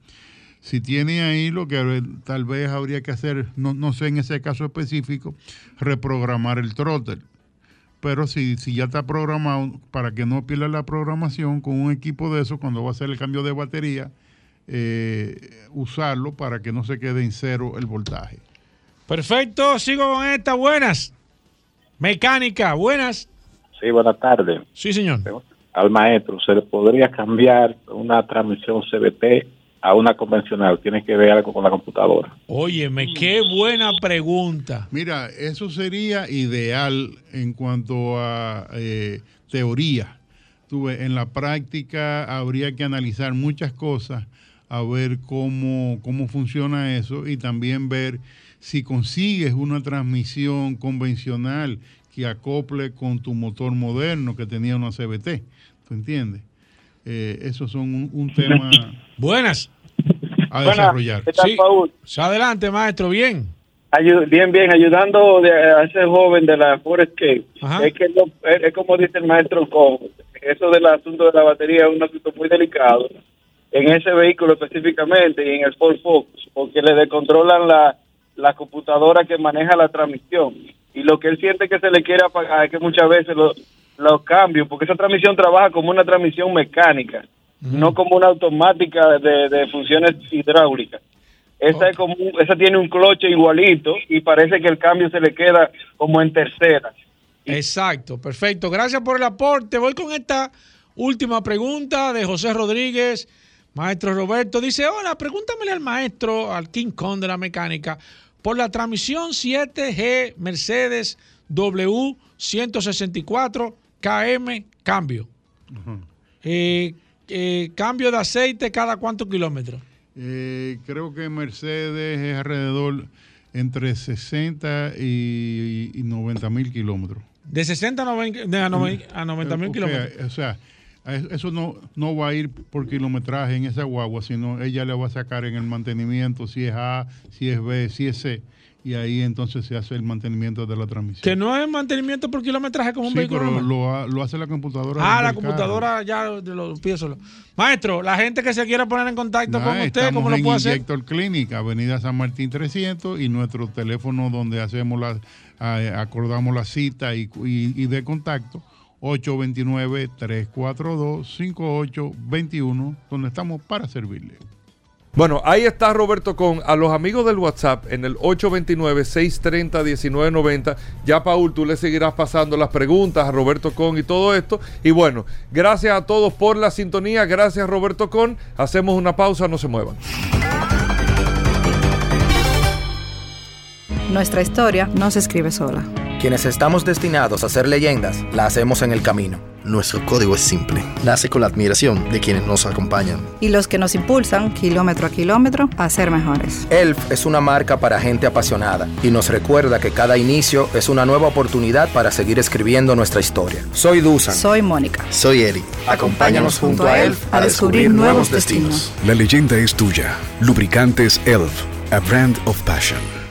Si tiene ahí lo que tal vez habría que hacer, no, no sé en ese caso específico, reprogramar el throttle. Pero si, si ya está programado, para que no pierda la programación, con un equipo de eso, cuando va a hacer el cambio de batería, eh, usarlo para que no se quede en cero el voltaje. Perfecto, sigo con esta. Buenas. Mecánica, buenas. Sí, buenas tardes. Sí, señor. Al maestro, ¿se le podría cambiar una transmisión CBT a una convencional? Tiene que ver algo con la computadora. Óyeme, qué buena pregunta. Mira, eso sería ideal en cuanto a eh, teoría. Tú ves, en la práctica habría que analizar muchas cosas, a ver cómo, cómo funciona eso y también ver si consigues una transmisión convencional que acople con tu motor moderno que tenía una CBT. ¿Tú entiendes? Eh, esos son un, un tema Buenas. a Buenas. desarrollar. ¿Qué tal, Sí. Paul? Adelante, maestro, bien. Ayu- bien, bien, ayudando de- a ese joven de la Forescape. Ajá. Es que no- es, es como dice el maestro con eso del asunto de la batería es un asunto muy delicado en ese vehículo específicamente y en el Ford Focus, porque le descontrolan la, la computadora que maneja la transmisión. Y lo que él siente que se le quiere apagar es que muchas veces lo- los cambios, porque esa transmisión trabaja como una transmisión mecánica, no como una automática de, de funciones hidráulicas. Esa, es como, esa tiene un cloche igualito y parece que el cambio se le queda como en tercera. Exacto, perfecto. Gracias por el aporte. Voy con esta última pregunta de José Rodríguez. Maestro Roberto dice, hola, pregúntamele al maestro, al King Kong de la mecánica, por la transmisión 7G Mercedes W164 KM cambio. Eh, eh, cambio de aceite cada cuántos kilómetros. Eh, creo que Mercedes es alrededor entre 60 y, y 90 mil kilómetros. De 60 a 90 de a 90 a 90 mil kilómetros. O sea, eso no, no va a ir por kilometraje en esa guagua, sino ella le va a sacar en el mantenimiento si es A, si es B, si es C, y ahí entonces se hace el mantenimiento de la transmisión. Que no es mantenimiento por kilometraje como un Sí, vehículo pero lo, ha- lo hace la computadora. Ah, la carro. computadora ya lo. Maestro, la gente que se quiera poner en contacto Nah, con usted, ¿cómo lo puede hacer? Injector Clinic, Avenida San Martín 300 y nuestro teléfono donde hacemos la, acordamos la cita y, y- y de contacto 829-342-5821, donde estamos para servirle. Bueno, ahí está Roberto Con. A los amigos del WhatsApp en el 829-630-1990. Ya, Paul, tú le seguirás pasando las preguntas a Roberto Con y todo esto. Y bueno, gracias a todos por la sintonía. Gracias, Roberto Con. Hacemos una pausa, no se muevan. Nuestra historia no se escribe sola. Quienes estamos destinados a ser leyendas, la hacemos en el camino. Nuestro código es simple. Nace con la admiración de quienes nos acompañan. Y los que nos impulsan, kilómetro a kilómetro, a ser mejores. ELF es una marca para gente apasionada y nos recuerda que cada inicio es una nueva oportunidad para seguir escribiendo nuestra historia. Soy Dusan. Soy Mónica. Soy Eri. Acompáñanos junto a ELF a descubrir nuevos destinos. La leyenda es tuya. Lubricantes ELF, a brand of passion.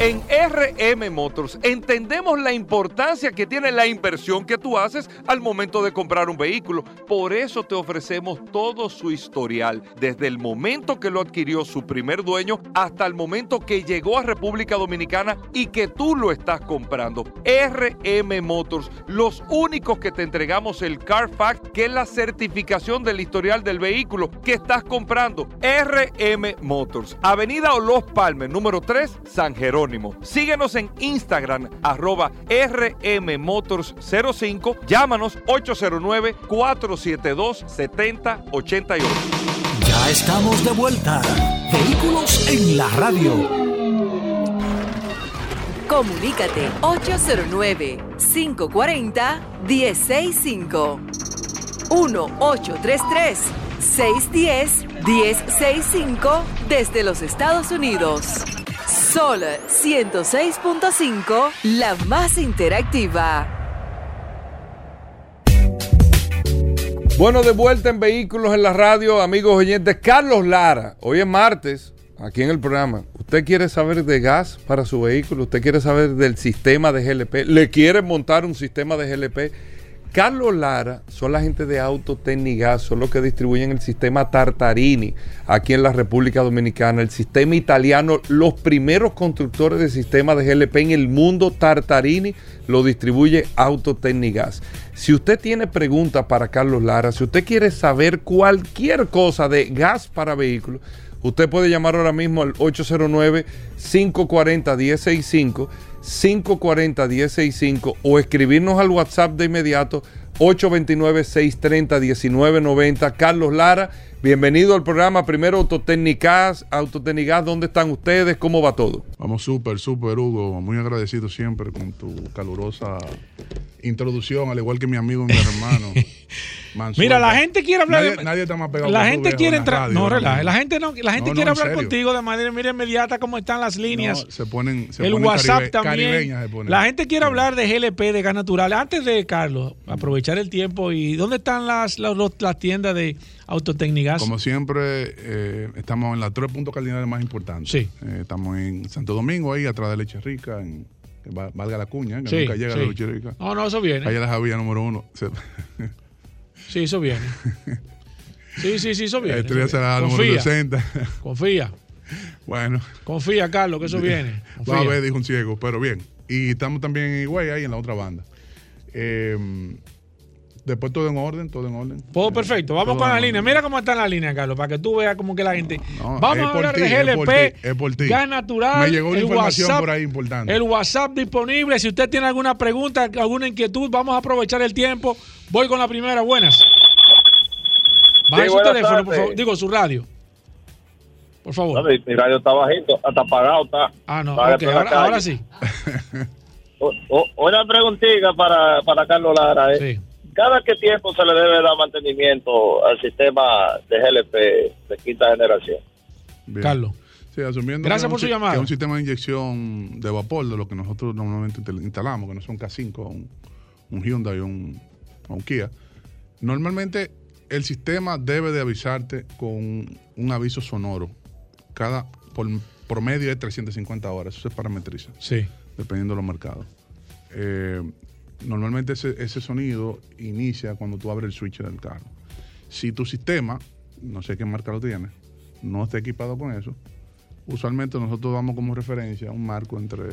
En RM Motors entendemos la importancia que tiene la inversión que tú haces al momento de comprar un vehículo. Por eso te ofrecemos todo su historial, desde el momento que lo adquirió su primer dueño hasta el momento que llegó a República Dominicana y que tú lo estás comprando. RM Motors, los únicos que te entregamos el Carfax, que es la certificación del historial del vehículo que estás comprando. RM Motors, Avenida Los Palmes, número 3, San Jerónimo. Síguenos en Instagram, arroba rmmotors05. Llámanos 809-472-7088. Ya estamos de vuelta. Vehículos en la radio. Comunícate 809-540-1065. 1-833-610-1065 desde los Estados Unidos. Sol 106.5, la más interactiva. Bueno, de vuelta en Vehículos en la Radio, amigos oyentes. Carlos Lara, hoy es martes, aquí en el programa. ¿Usted quiere saber de gas para su vehículo? ¿Usted quiere saber del sistema de GLP? ¿Le quiere montar un sistema de GLP? Carlos Lara son la gente de Autotecnigas, son los que distribuyen el sistema Tartarini aquí en la República Dominicana, el sistema italiano, los primeros constructores de sistemas de GLP en el mundo, Tartarini lo distribuye Autotecnigas. Si usted tiene preguntas para Carlos Lara, si usted quiere saber cualquier cosa de gas para vehículos, usted puede llamar ahora mismo al 809-540-1065, 540-1065 o escribirnos al WhatsApp de inmediato 829-630-1990. Carlos Lara, bienvenido al programa. Primero Autotécnicas, Autotécnicas, ¿dónde están ustedes? ¿Cómo va todo? Vamos súper, súper, Hugo. Muy agradecido siempre con tu calurosa introducción, al igual que mi amigo y mi hermano. [laughs] Mira, la gente quiere hablar nadie, de- nadie está más pegado La gente quiere entrar. No, relaje. La gente no, la gente No, no, quiere hablar serio. contigo de manera mira, inmediata cómo están las líneas. No, se ponen, se el ponen WhatsApp caribe- también. caribeñas se ponen. La gente quiere hablar de GLP, de gas natural. Antes de, Carlos, aprovechar el tiempo y ¿dónde están las, las, las tiendas de Autotecnigas? Como siempre, eh, estamos en las tres puntos cardinales más importantes. Sí. Eh, estamos en Santo Domingo, ahí atrás de Leche Rica, en, que va- valga la cuña, que Sí, nunca llega sí. la Leche Rica. No, no, eso viene. Allá la Javía número uno. Sí, eso viene. [laughs] Sí, sí, sí, eso viene. Estrella eso será número Confía, 60. confía. [laughs] Bueno. Confía, Carlos, que eso [laughs] viene. Va a Confía. ver, dijo un ciego, pero bien. Y estamos también en Higüey, ahí en la otra banda. Eh, después todo en orden, todo en orden. Todo perfecto. Vamos todo con la orden. línea. Mira cómo está la línea, Carlos, para que tú veas como que la gente. No, Vamos a hablar ti, de es por GLP, ti, es por ti. gas natural. Me llegó una el información WhatsApp, por ahí importante. El WhatsApp disponible. Si usted tiene alguna pregunta, alguna inquietud, vamos a aprovechar el tiempo. Voy con la primera. Buenas. Baje su teléfono, por favor. Digo, su radio. Por favor. No, mi, mi radio está bajito, hasta apagado está. Ah, no. Vale, ok, por la ahora, sí. [laughs] O- o- una preguntita para, para Carlos Lara. ¿eh? ¿Cada qué tiempo se le debe dar mantenimiento al sistema de GLP de quinta generación? Bien. Carlos. Sí, asumiendo Gracias que por un su llamada. Es un sistema de inyección de vapor, de lo que nosotros normalmente instalamos, que no son K5, un, un Hyundai o un, o un Kia. Normalmente el sistema debe de avisarte con un aviso sonoro. Cada, por promedio de 350 horas. Eso se parametriza. Sí. Dependiendo de los mercados. Eh, normalmente ese, ese sonido inicia cuando tú abres el switch del carro. Si tu sistema, no sé qué marca lo tiene, no está equipado con eso, usualmente nosotros damos como referencia un marco entre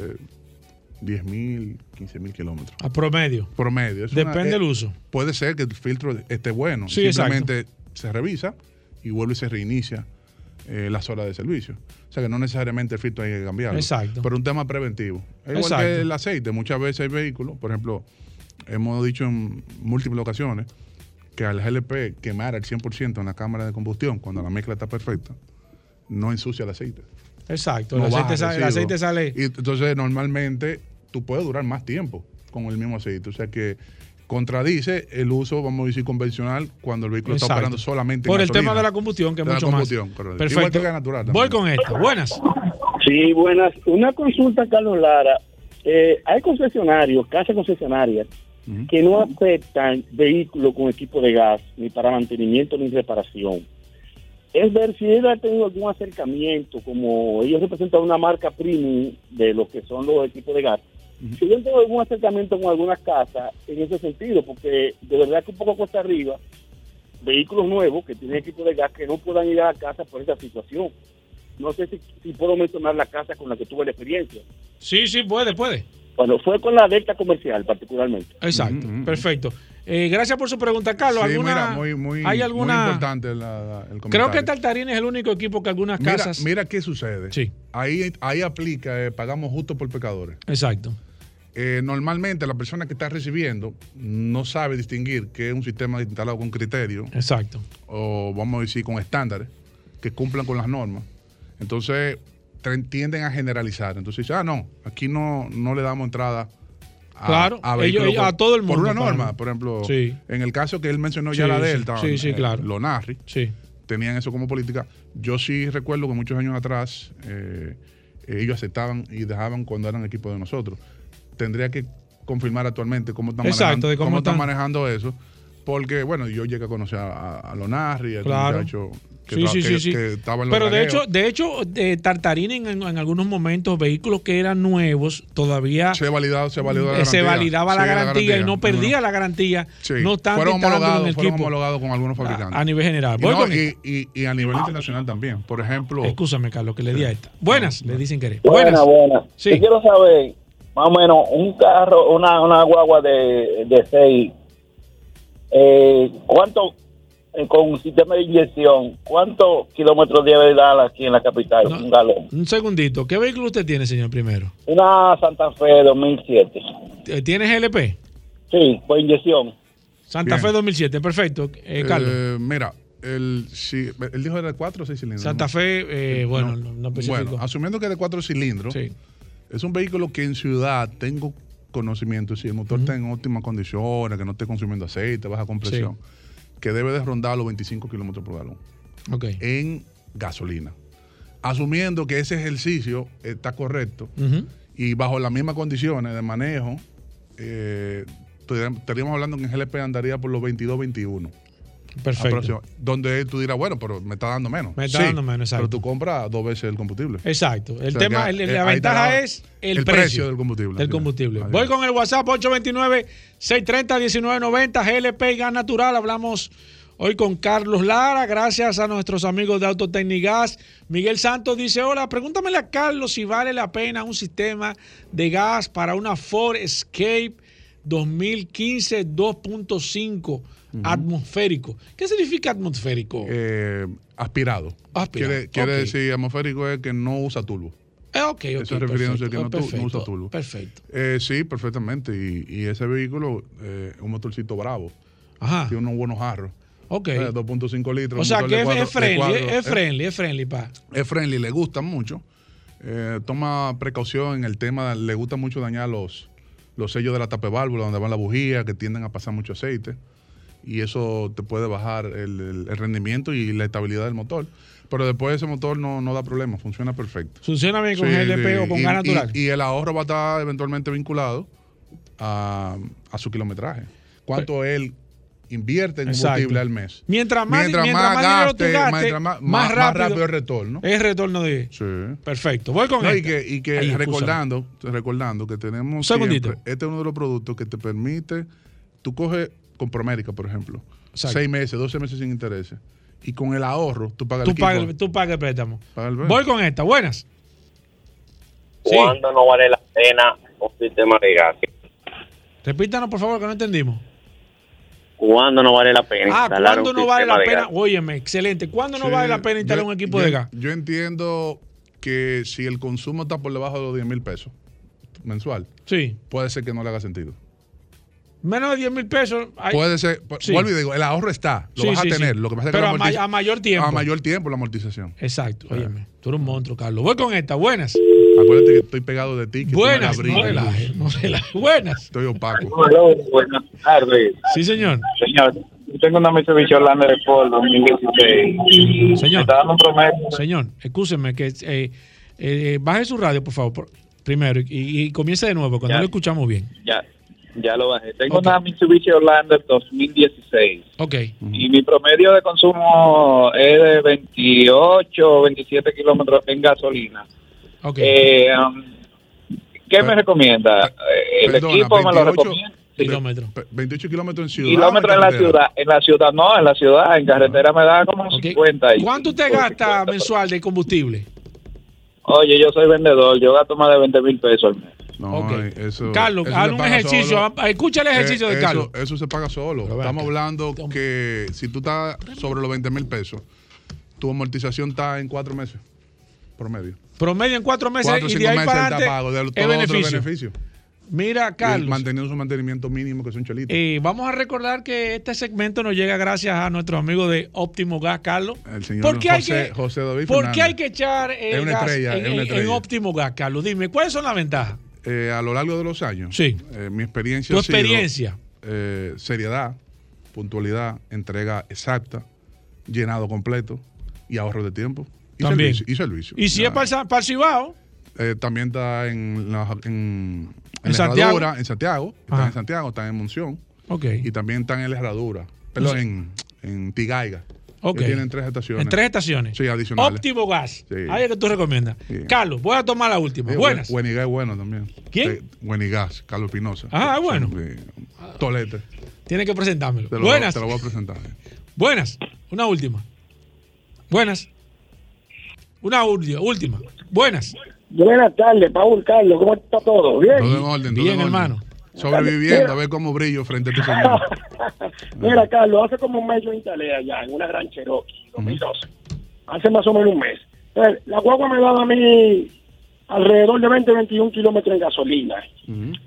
10.000, 15.000 kilómetros. A promedio. Promedio. Es Depende una- del eh, uso. Puede ser que el filtro esté bueno. Sí, Simplemente se revisa y vuelve y se reinicia eh, las horas de servicio. O sea que no necesariamente el filtro hay que cambiarlo. Exacto. Pero un tema preventivo. Es igual Exacto. que el aceite. Muchas veces hay vehículos, por ejemplo, hemos dicho en múltiples ocasiones que al GLP quemar el 100% en la cámara de combustión cuando la mezcla está perfecta, no ensucia el aceite. Exacto. No el, aceite sale, el aceite sale. Y entonces normalmente tú puedes durar más tiempo con el mismo aceite. O sea que contradice el uso, vamos a decir, convencional cuando el vehículo está operando solamente en Por el gasolina. tema de la combustión, que es De la mucho más. Igual que Perfecto. el gas natural Voy con esto. Buenas. Sí, buenas. Una consulta, Carlos Lara. Eh, hay concesionarios, casas concesionarias, que no aceptan vehículos con equipo de gas, ni para mantenimiento ni reparación. Es ver si ellos han tenido algún acercamiento, como ellos representan una marca premium de lo que son los equipos de gas. Si ellos han tenido algún acercamiento con algunas casas en ese sentido, porque de verdad que un poco cuesta arriba, vehículos nuevos que tienen equipo de gas que no puedan ir a la casa por esa situación. No sé si, si puedo mencionar la casa con la que tuve la experiencia. Sí, sí, puede, puede. Bueno, fue con la Delta Comercial particularmente. Exacto. Perfecto. Eh, gracias por su pregunta, Carlos. Sí, ¿alguna, mira, muy, muy, ¿Hay muy alguna? importante la- la- el comentario. Creo que Tartarín es el único equipo que algunas Mira, casas. mira qué sucede. Ahí, ahí aplica, eh, pagamos justo por pecadores. Exacto. Eh, normalmente la persona que está recibiendo no sabe distinguir que es un sistema instalado con criterio. Exacto. O vamos a decir con estándares que cumplan con las normas. Entonces tienden a generalizar. Entonces dice, ah, no, aquí no, no le damos entrada a, Claro, a, ellos- a por- todo el Por mundo, una norma, claro. por ejemplo, Sí. en el caso que él mencionó ya la Delta, sí, sí, eh, claro. Sí. tenían eso como política. Yo sí recuerdo que muchos años atrás eh, ellos aceptaban y dejaban cuando eran equipo de nosotros. Tendría que confirmar actualmente cómo están, Exacto, manejando, de cómo cómo están están. manejando eso. Porque, bueno, yo llegué a conocer a, a Lonarri, a este Claro. muchacho que, Sí, sí, que- sí, sí. que estaba en los Pero de hecho, de hecho, de Tartarín en, algunos momentos, vehículos que eran nuevos, todavía se, validaba, se, validó la eh, se garantía. validaba la Sí, garantía y no perdía la garantía. Sí. No obstante, fueron homologados, el fueron equipo. homologados con algunos fabricantes. a nivel general. Y, no, y, y- y a nivel internacional también. Por ejemplo. Escúchame, Carlos, que le di a esta. Buenas, le dicen querer. Buena, buena. Sí. Yo quiero saber, más o menos, un carro, una, una guagua de, de 6, eh, ¿cuánto, eh, con un sistema de inyección, cuántos kilómetros debe dar aquí en la capital? Un galón. Un segundito. ¿Qué vehículo usted tiene, señor, primero? Una Santa Fe 2007. Eh, ¿Tiene GLP? Sí, por inyección. Santa Bien. Fe 2007, perfecto. Eh, Carlos. Eh, mira, el, si, él dijo era de 4 o 6 cilindros. Santa ¿no? Fe, eh, bueno, no, no. Bueno, asumiendo que es de 4 cilindros, es un vehículo que en ciudad tengo conocimiento, si el motor está en óptimas condiciones, que no esté consumiendo aceite, baja compresión, que debe de rondar los 25 kilómetros por galón en gasolina. Asumiendo que ese ejercicio está correcto y bajo las mismas condiciones de manejo, eh, estaríamos hablando que en GLP andaría por los 22, 21. Perfecto. Donde tú dirás, bueno, pero me está dando menos. Me está Sí, dando menos, exacto. Pero tú compras dos veces el combustible. Exacto. El O sea, tema, el- eh, la ventaja es el, el precio, precio del combustible. Del combustible. Voy con el WhatsApp 829-630-1990, GLP y gas natural. Hablamos hoy con Carlos Lara, gracias a nuestros amigos de Autotecnigas. Miguel Santos dice, hola, pregúntamele a Carlos si vale la pena un sistema de gas para una Ford Escape 2015 2.5 atmosférico. ¿Qué significa atmosférico? Eh, aspirado. Aspirado, Quiere, decir atmosférico es que no usa turbo. Eh, ok, ok, Eso refiriéndose a que no, perfecto, usa turbo. Perfecto. Eh, sí, perfectamente. Y, y ese vehículo eh, es un motorcito bravo. Ajá. Tiene unos buenos jarros. Ok. Eh, 2.5 litros. O sea que es, friendly, es, eh, friendly, es friendly, pa. es friendly, le gusta mucho. Eh, toma precaución en el tema, le gusta mucho dañar los, los sellos de la tapa de válvula donde van las bujías que tienden a pasar mucho aceite y eso te puede bajar el, el- el rendimiento y la estabilidad del motor. Pero después ese motor no, no da problema, funciona perfecto. Funciona bien con Sí, GLP o con y- gas natural. Y, y el ahorro va a estar eventualmente vinculado a, a su kilometraje. ¿Cuánto él invierte en Exacto. combustible al mes? Mientras más, Mientras mientras más gaste, mientras más- más, más- más rápido, rápido el retorno. Es retorno de. Sí. Perfecto. Voy con No, y esta. que, y recordando, recordando que tenemos siempre- este es uno de los productos que te permite, tú coges con Promérica, por ejemplo, Exacto. seis meses, 12 meses sin intereses, y con el ahorro tú pagas Tú el pagas, tú pagas el préstamo. Paga el Voy con esta. Buenas. Sí. ¿Cuándo no vale la pena un sistema de gas? Repítanos, por favor, que no entendimos. ¿Cuándo no vale la pena Ah, instalar ¿cuándo un no vale la de pena? gas? Óyeme, excelente. ¿Cuándo no vale la pena instalar yo- un equipo yo- de gas? Yo entiendo que si el consumo está por debajo de los 10 mil pesos mensual, Sí. puede ser que no le haga sentido. Menos de 10 mil pesos. hay- Puede ser, pu- Sí. y digo, el ahorro está, lo Sí, vas sí, a tener. sí. Lo que pasa es que a ma- amortiza- a mayor tiempo. A mayor tiempo la amortización. Exacto. Óyeme, tú eres un monstruo, Carlos. Voy con esta. Buenas. Acuérdate que estoy pegado de ti. Que tú me la Buenas. No relajes, no relajes. Buenas. Estoy opaco. Hola, buenas tardes. Sí, señor. Señor, yo tengo una Mitsubishi Orlando de Ford 2016. Señor. Está dando un promedio. Señor, escúcheme que eh, eh, baje su radio, por favor, por- primero, y, y comience de nuevo, cuando Ya. lo escuchamos bien. Ya, ya lo bajé. Tengo una Mitsubishi Orlando 2016. Ok. Y mi promedio de consumo es de 28 o 27 kilómetros en gasolina. Ok. Eh, um, ¿Qué me recomienda? Eh, ¿El Perdona, equipo me lo 28 recomienda? Kilómetros. 28 kilómetros en ciudad. Kilómetros en la ciudad. En la ciudad no, en la ciudad. En carretera me da como 50. y- ¿Cuánto usted gasta mensual de combustible? Oye, yo soy vendedor. Yo gasto más de 20 mil pesos al mes. No, eh, eso, Carlos, eso haz un ejercicio, solo. escucha el ejercicio Eh, de eso- Carlos. Eso, se paga solo. Pero Estamos acá. hablando que si tú estás sobre los 20 mil pesos, tu amortización está en cuatro meses promedio. Promedio en cuatro meses Cuatro o y cinco de ahí meses para está adelante pago de es todos los otros beneficio. beneficios. Mira, Y Carlos, manteniendo su mantenimiento mínimo, que son chelitos. eh, vamos a recordar que este segmento nos llega gracias a nuestro amigo de Óptimo Gas, Carlos. El señor ¿Por qué hay José, que- José David ¿Por qué hay que echar el Es una gas estrella, en, es una en-. Óptimo Gas, Carlos? Dime, ¿cuáles son las ventajas? Eh, a lo largo de los años, Sí. eh, mi experiencia Tu ha sido, experiencia. eh, seriedad, puntualidad, entrega exacta, llenado completo y ahorro de tiempo. Y También. servicio. Y, servicio. Y si Ya. es para Cibao, Eh, también está en, la, en, en, ¿En la Santiago? En Santiago. Está Ajá. en Santiago, está en Monción. Ok. Y también están en la Herradura. Perdón, en, en Tigaiga. Ok. Que tienen tres estaciones. En tres estaciones. Sí, adicionales. Óptimo Gas. Sí. Ahí es que tú recomiendas. Carlos, voy a tomar la última. Sí, Buenas. Buenigas es bueno también. ¿Quién? Buenigas, Carlos Pinoza. Ah, bueno. Sí. Tolete. Tienes que presentármelo. Te lo, Buenas. te lo voy a presentar. Buenas. Una última. Buenas. Una última. última. Buenas. Buenas tardes, Paul Carlos, ¿cómo está todo? ¿Bien? Todo en orden, todo Bien, en orden. hermano. Sobreviviendo, a ver cómo brillo frente a tu señor. [laughs] Mira, Carlos, hace como un mes yo instalé allá en una gran Cherokee, 2012. Hace más o menos un mes. Entonces, la guagua me daba a mí alrededor de 20, 21 kilómetros en gasolina.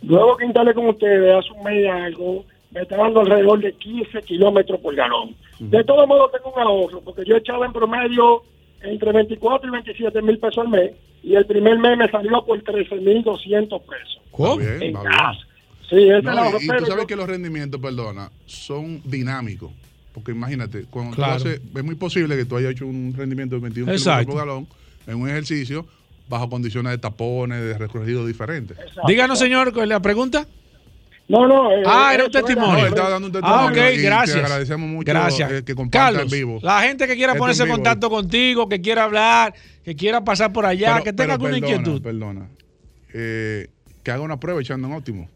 Luego que instalé con ustedes hace un mes y algo, me está dando alrededor de 15 kilómetros por galón. De todos modos, tengo un ahorro, porque yo echaba en promedio entre 24 y 27 mil pesos al mes, y el primer mes me salió por 13 mil 200 pesos. ¿Cómo? En gas. bien. Sí, es No, y, y tú sabes que los rendimientos, perdona, son dinámicos. Porque imagínate, cuando Claro. tú haces, es muy posible que tú hayas hecho un rendimiento de 21 Exacto. kilómetros por galón en un ejercicio bajo condiciones de tapones, de recorrido diferentes. Díganos, señor, ¿cuál es la pregunta. No, no. eh, ah, era un eso era- testimonio. No, estaba dando un Ah, testimonio ok, y te gracias. agradecemos mucho, Gracias. eh, que comparta Carlos, en vivo. la gente que quiera Esto ponerse en vivo. contacto contigo, que quiera hablar, que quiera pasar por allá, Pero- que tenga pero alguna perdona, inquietud. Perdona. Eh, que haga una prueba echando en óptimo.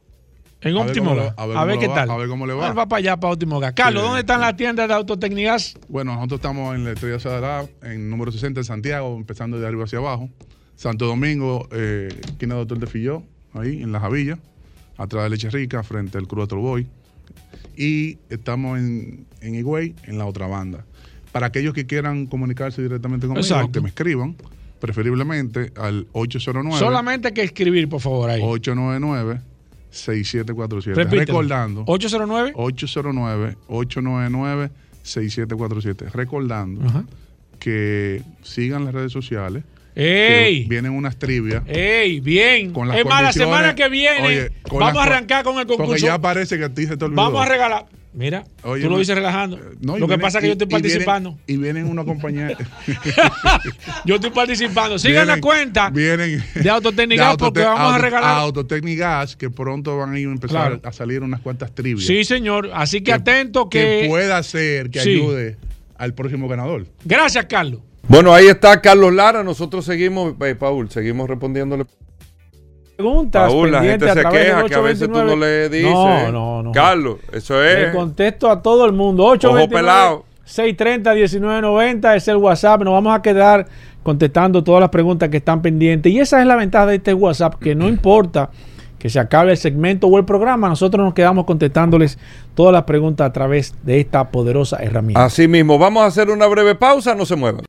En A ver óptimo cómo le- Gas. a ver A ver cómo qué va, tal. a ver cómo le va. Él va para allá, para óptimo Gas. Carlos, Sí, ¿dónde están las tiendas de Autotecnigas? Bueno, nosotros estamos en la Estrella Sadalá, en número 60 en Santiago, empezando de arriba hacia abajo. Santo Domingo, eh, esquina Doctor de Filló, ahí en La Javilla, atrás de Leche Rica, frente al Cruz Boy. Y estamos en, en Higüey, en la otra banda. Para aquellos que quieran comunicarse directamente conmigo, Exacto. que me escriban, preferiblemente al 809 Solamente hay que escribir, por favor, ahí. 899 6747. Repítelo. Recordando. 809 809 899 6747. Recordando Ajá. que sigan las redes sociales. ¡Ey! vienen unas trivias. ¡Ey! Bien. Con las es más, la semana que viene Oye, vamos a arrancar con el concurso. Porque ya parece que a ti se te olvidó. Vamos a regalar. Mira, Oye, tú lo dices relajando. No, y lo que vienen- pasa es que y- yo estoy y vienen- participando. Y vienen una compañía. [laughs] [laughs] Yo estoy participando. Sigan la cuenta vienen de Autotecnigas de porque vamos a regalar. Autotecnigas, que pronto van a ir a empezar Claro. a salir unas cuantas trivias. Sí, señor. Así que, atento que. que pueda ser que Sí. ayude al próximo ganador. Gracias, Carlos. Bueno, ahí está Carlos Lara. Nosotros seguimos, eh, Paul, seguimos respondiéndole. Preguntas Paul, la gente se queja que a veces tú no le 829. dices. No, no, no. Carlos, eso Le es. contesto a todo el mundo. 829 pelado. 630 1990 es el WhatsApp. Nos vamos a quedar contestando todas las preguntas que están pendientes. Y esa es la ventaja de este WhatsApp, que no importa que se acabe el segmento o el programa, nosotros nos quedamos contestándoles todas las preguntas a través de esta poderosa herramienta. Así mismo, vamos a hacer una breve pausa, no se muevan.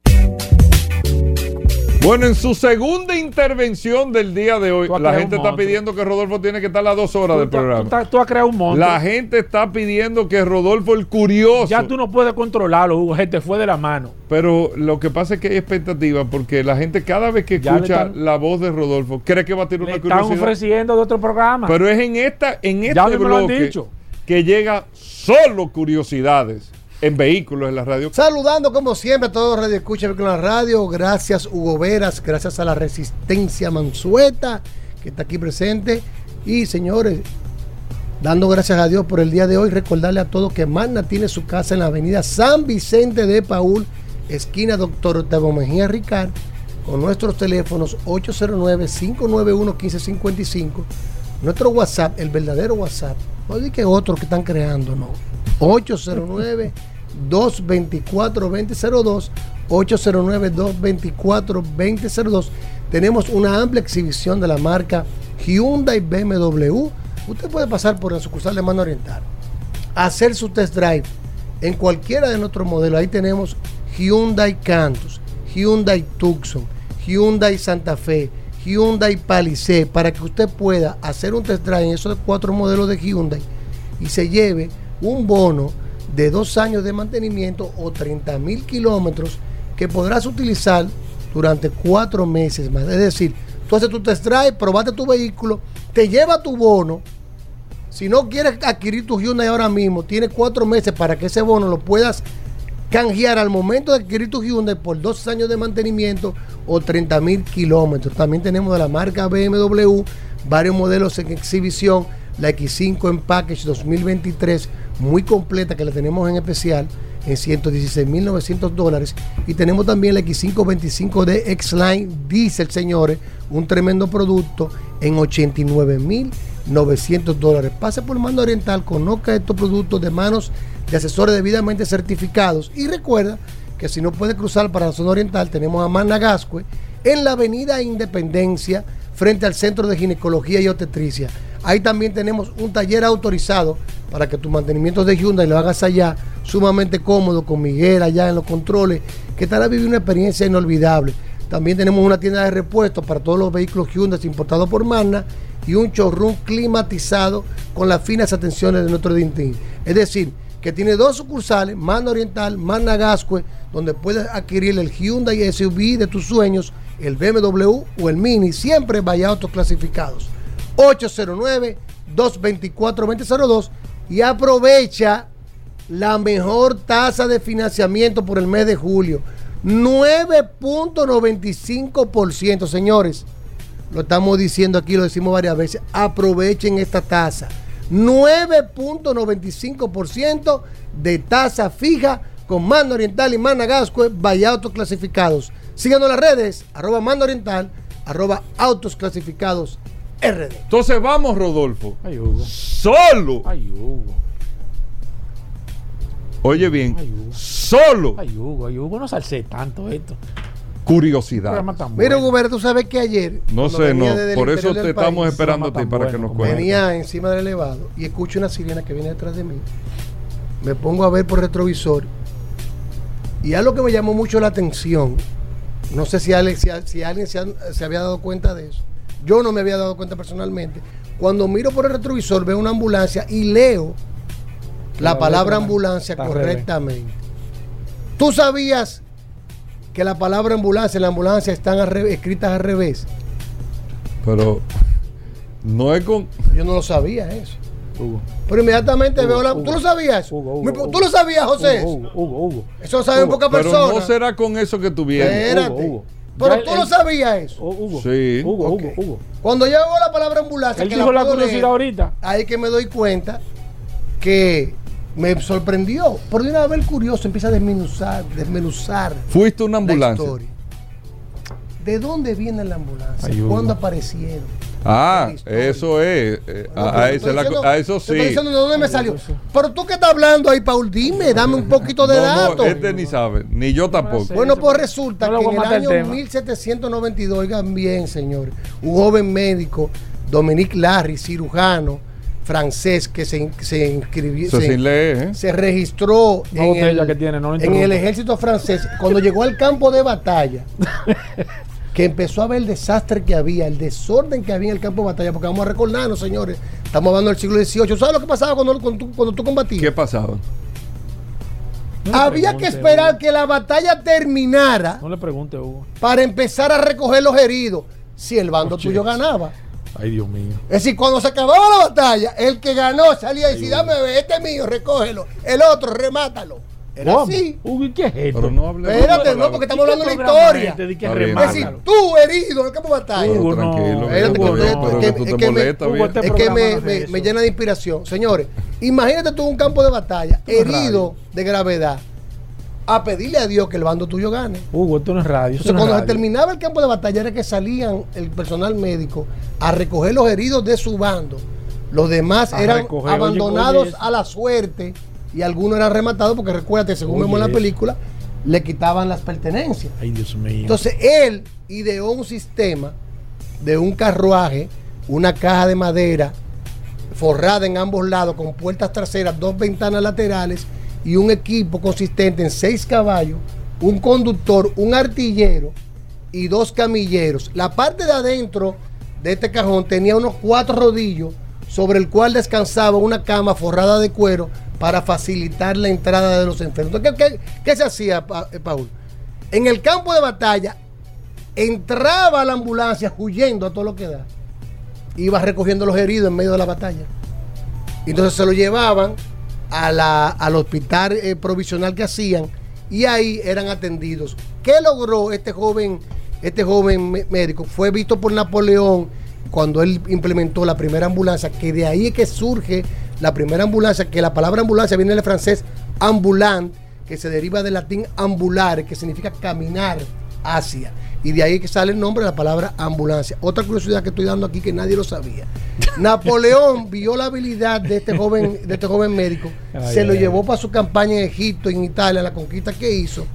Bueno, en su segunda intervención del día de hoy, la gente está pidiendo que Rodolfo tiene que estar las dos horas del programa. tú- tú has creado un monstruo. La gente está pidiendo que Rodolfo el curioso. Ya tú no puedes controlarlo, Hugo. Se te fue de la mano. Pero lo que pasa es que hay expectativa porque la gente cada vez que escucha están- la voz de Rodolfo cree que va a Le una están curiosidad. ofreciendo de otro programa. Pero es en esta en este Ya me lo han bloque dicho. que llega solo curiosidades en vehículos en la radio. Saludando como siempre a todos los radioescuchas con la radio. Gracias Hugo Veras, gracias a la Resistencia Mansueta que está aquí presente. Y señores, dando gracias a Dios por el día de hoy, recordarle a todos que Magna tiene su casa en la avenida San Vicente de Paul, esquina Doctor Octavio Mejía Ricard, con nuestros teléfonos 809-591-1555. Nuestro WhatsApp, el verdadero WhatsApp, no di que otro que están creando, no. [laughs] 809-224-2002. 809-224-2002. Tenemos una amplia exhibición de la marca Hyundai BMW. Usted puede pasar por la sucursal de Mano Oriental, hacer su test drive en cualquiera de nuestros modelos. Ahí tenemos Hyundai Cantus, Hyundai Tucson, Hyundai Santa Fe, Hyundai Palisade, para que usted pueda hacer un test drive en esos cuatro modelos de Hyundai y se lleve un bono de dos años de mantenimiento o 30 mil kilómetros que podrás utilizar durante cuatro meses más. Es decir, tú haces tu test drive, probaste tu vehículo, te lleva tu bono. Si no quieres adquirir tu Hyundai ahora mismo, tienes cuatro meses para que ese bono lo puedas canjear al momento de adquirir tu Hyundai por dos años de mantenimiento o 30 mil kilómetros. También tenemos de la marca BMW varios modelos en exhibición. La X5 en Package 2023, muy completa, que la tenemos en especial en 116.900 dólares. Y tenemos también la X525D X-Line Diesel, señores, un tremendo producto en 89.900 dólares. Pase por Mando Oriental, conozca estos productos de manos de asesores debidamente certificados. Y recuerda que si no puede cruzar para la zona oriental, tenemos a Managascue en la avenida Independencia, frente al Centro de Ginecología y Obstetricia. Ahí también tenemos un taller autorizado para que tus mantenimientos de Hyundai lo hagas allá, sumamente cómodo, con Miguel allá en los controles, que estará viviendo una experiencia inolvidable. También tenemos una tienda de repuestos para todos los vehículos Hyundai importados por Magna y un showroom climatizado con las finas atenciones de nuestro Dintín. Es decir, que tiene dos sucursales, Magna Oriental, Magna Gascue, donde puedes adquirir el Hyundai SUV de tus sueños, el BMW o el Mini, siempre vaya autos clasificados. 809-224-2002 y aprovecha la mejor tasa de financiamiento por el mes de julio. 9.95%, señores. Lo estamos diciendo aquí, lo decimos varias veces. Aprovechen esta tasa. 9.95% de tasa fija con Mando Oriental y Managascue, vaya autos clasificados. Síganos en las redes, arroba Mando Oriental, arroba autos clasificados RD. Entonces vamos, Rodolfo. Ay, Hugo. Solo. Ay, Hugo. Oye bien, solo. Ay, Hugo, ay, Hugo, no salse tanto esto. Curiosidad. Mira. Hugo, tú sabes que ayer. No sé, no. Por eso te estamos país, esperando a ti para que nos cuentes. Venía encima del elevado y escucho una sirena que viene detrás de mí. Me pongo a ver por retrovisor y algo que me llamó mucho la atención. No sé si, alguien- si, si alguien se, ha- se había dado cuenta de eso. Yo no me había dado cuenta personalmente. Cuando miro por el retrovisor veo una ambulancia y leo la La palabra ambulancia revés. correctamente. ¿Tú sabías que la palabra ambulancia y la ambulancia están al revés- escritas al revés? Pero no es con. Yo no lo sabía eso. Hugo. Pero inmediatamente Hugo, veo la. Hugo. ¿Tú lo sabías? Hugo. ¿Tú lo sabías, José? Hugo, Hugo, Hugo, Hugo. Eso lo saben pocas Pero personas. no será con eso que tú vienes. Espérate. Pero Ya tú él- lo sabías eso. Hugo. Sí. Hugo. Hugo, Hugo. Cuando yo veo la palabra ambulancia, Él que dijo la curiosidad leer, ahorita. ahí que me doy cuenta que me sorprendió. Por de una vez el curioso empieza a desmenuzar, desmenuzar Fuiste una la ambulancia. historia. ¿De dónde viene la ambulancia? Ay. ¿Cuándo aparecieron? Ah, historia. eso es. eh, Bueno, a, pero a te esa estoy es la a eso estoy sí. diciendo de dónde me salió. Pero tú que estás hablando ahí, Paul, dime, dame un poquito de No, datos. no, este ni sabe, ni yo tampoco. Bueno, pues resulta No que en el el año tema. 1792, oigan bien, señores, un joven médico, Dominique Larry, cirujano francés, que se, se inscribió, Eso se, sin leer, ¿eh? se registró en botella el, que tiene, no lo en interrumpa. el ejército francés. Cuando llegó al campo de batalla, [laughs] que empezó a ver el desastre que había, el desorden que había en el campo de batalla, porque vamos a recordarnos, señores, estamos hablando del siglo XVIII. ¿Sabes lo que pasaba cuando, cuando tú, cuando tú combatías? ¿Qué pasaba? No Había pregunte, que esperar Hugo. que la batalla terminara No le pregunte, Hugo. para empezar a recoger los heridos si el bando Oye. tuyo ganaba. Ay, Dios mío. Es decir, cuando se acababa la batalla, el que ganó salía y decía, dame, este es mío, recógelo. El otro, remátalo. Era ¿Cómo? así. Hugo, ¿y qué es esto? Pero no hable Espérate, no, porque estamos ¿Y qué hablando de la historia. es este Está bien, Es decir, tú herido en el campo de batalla. Hugo, no. tranquilo, Espérate, Hugo, que- pero que- que que- tú te que me- molestas, Hugo, bien. este es que programa me, no es me- eso. me llena de inspiración. Señores, imagínate tú en un campo de batalla, es herido de gravedad, a pedirle a Dios que el bando tuyo gane. Hugo, esto no es radio. esto Entonces, no es cuando se radio. terminaba el campo de batalla, era que salían el personal médico a recoger los heridos de su bando. Los demás A eran recoger, oye, abandonados oye, eso. a la suerte y algunos eran rematados porque recuérdate, según vemos en la película, le quitaban las pertenencias. Ay, Dios mío. Entonces él ideó un sistema de un carruaje, una caja de madera forrada en ambos lados con puertas traseras, dos ventanas laterales y un equipo consistente en seis caballos, un conductor, un artillero y dos camilleros. La parte de adentro de este cajón tenía unos cuatro rodillos sobre el cual descansaba una cama forrada de cuero para facilitar la entrada de los enfermos. ¿qué, qué- se hacía, eh, Paul? En el campo de batalla entraba la ambulancia huyendo a todo lo que da. Iba recogiendo los heridos en medio de la batalla. Entonces se lo llevaban a la- al hospital eh, provisional que hacían y ahí eran atendidos. ¿Qué logró este joven, este joven médico? Fue visto por Napoleón cuando él implementó la primera ambulancia, que de ahí es que surge la primera ambulancia, que la palabra ambulancia viene del francés ambulant, que se deriva del latín ambulare, que significa caminar hacia. Y de ahí que sale el nombre de la palabra ambulancia. Otra curiosidad que estoy dando aquí que nadie lo sabía. [laughs] Napoleón vio la habilidad de este joven, de este joven médico, Ay, se lo ay, llevó para su campaña en Egipto, en Italia, la conquista que hizo,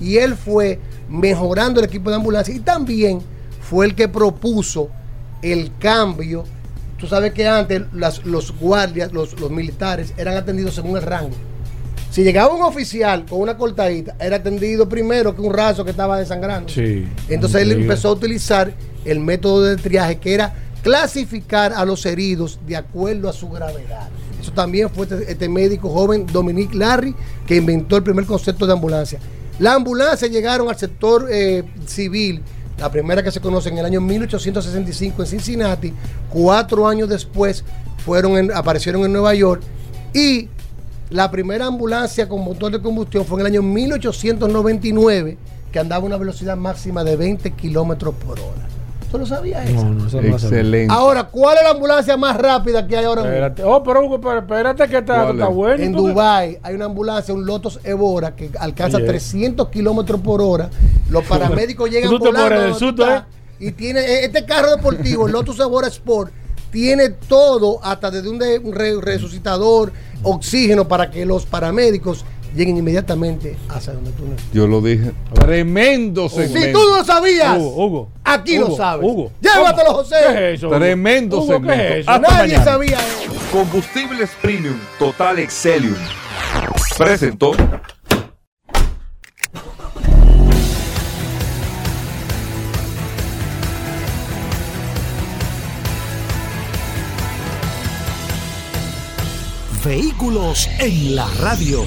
y él fue mejorando el equipo de ambulancia y también fue el que propuso el cambio. Tú sabes que antes las- los guardias, los, los militares, eran atendidos según el rango. Si llegaba un oficial con una cortadita, era atendido primero que un raso que estaba desangrando. Sí. Entonces él empezó a utilizar el método de triaje que era clasificar a los heridos de acuerdo a su gravedad. Eso también fue este, este médico joven Dominique Larry que inventó el primer concepto de ambulancia. La ambulancia llegaron al sector eh, civil, la primera que se conoce en el año 1865 en Cincinnati, cuatro años después fueron aparecieron en Nueva York y la primera ambulancia con motor de combustión fue en el año 1899, que andaba a una velocidad máxima de 20 kilómetros por hora. ¿Tú lo sabías eso? No, no, eso no lo sabía. Excelente. Ahora, ¿cuál es la ambulancia más rápida que hay ahora mismo? Espérate. Oh, pero Hugo, pero espérate que está, ¿Cuál está es? bueno. En. Dubai hay una ambulancia, un Lotus Evora, que alcanza Oye. 300 kilómetros por hora. Los paramédicos llegan Tú te volando del estás, y tiene e- este carro deportivo, el Lotus Evora Sport, tiene todo, hasta desde un, de- un re- resucitador, oxígeno para que los paramédicos lleguen inmediatamente hacia donde tú necesitas. Yo lo dije. Tremendo segmento. Si tú no lo sabías, Hugo, Hugo. aquí lo sabes. Hugo. Llévatelo, ¿Cómo? José. ¿Qué es eso? Hugo? Tremendo Hugo, ¿qué segmento. es eso? Hasta Nadie mañana. sabía eso. Combustibles Premium Total Excelium presentó Vehículos en la radio.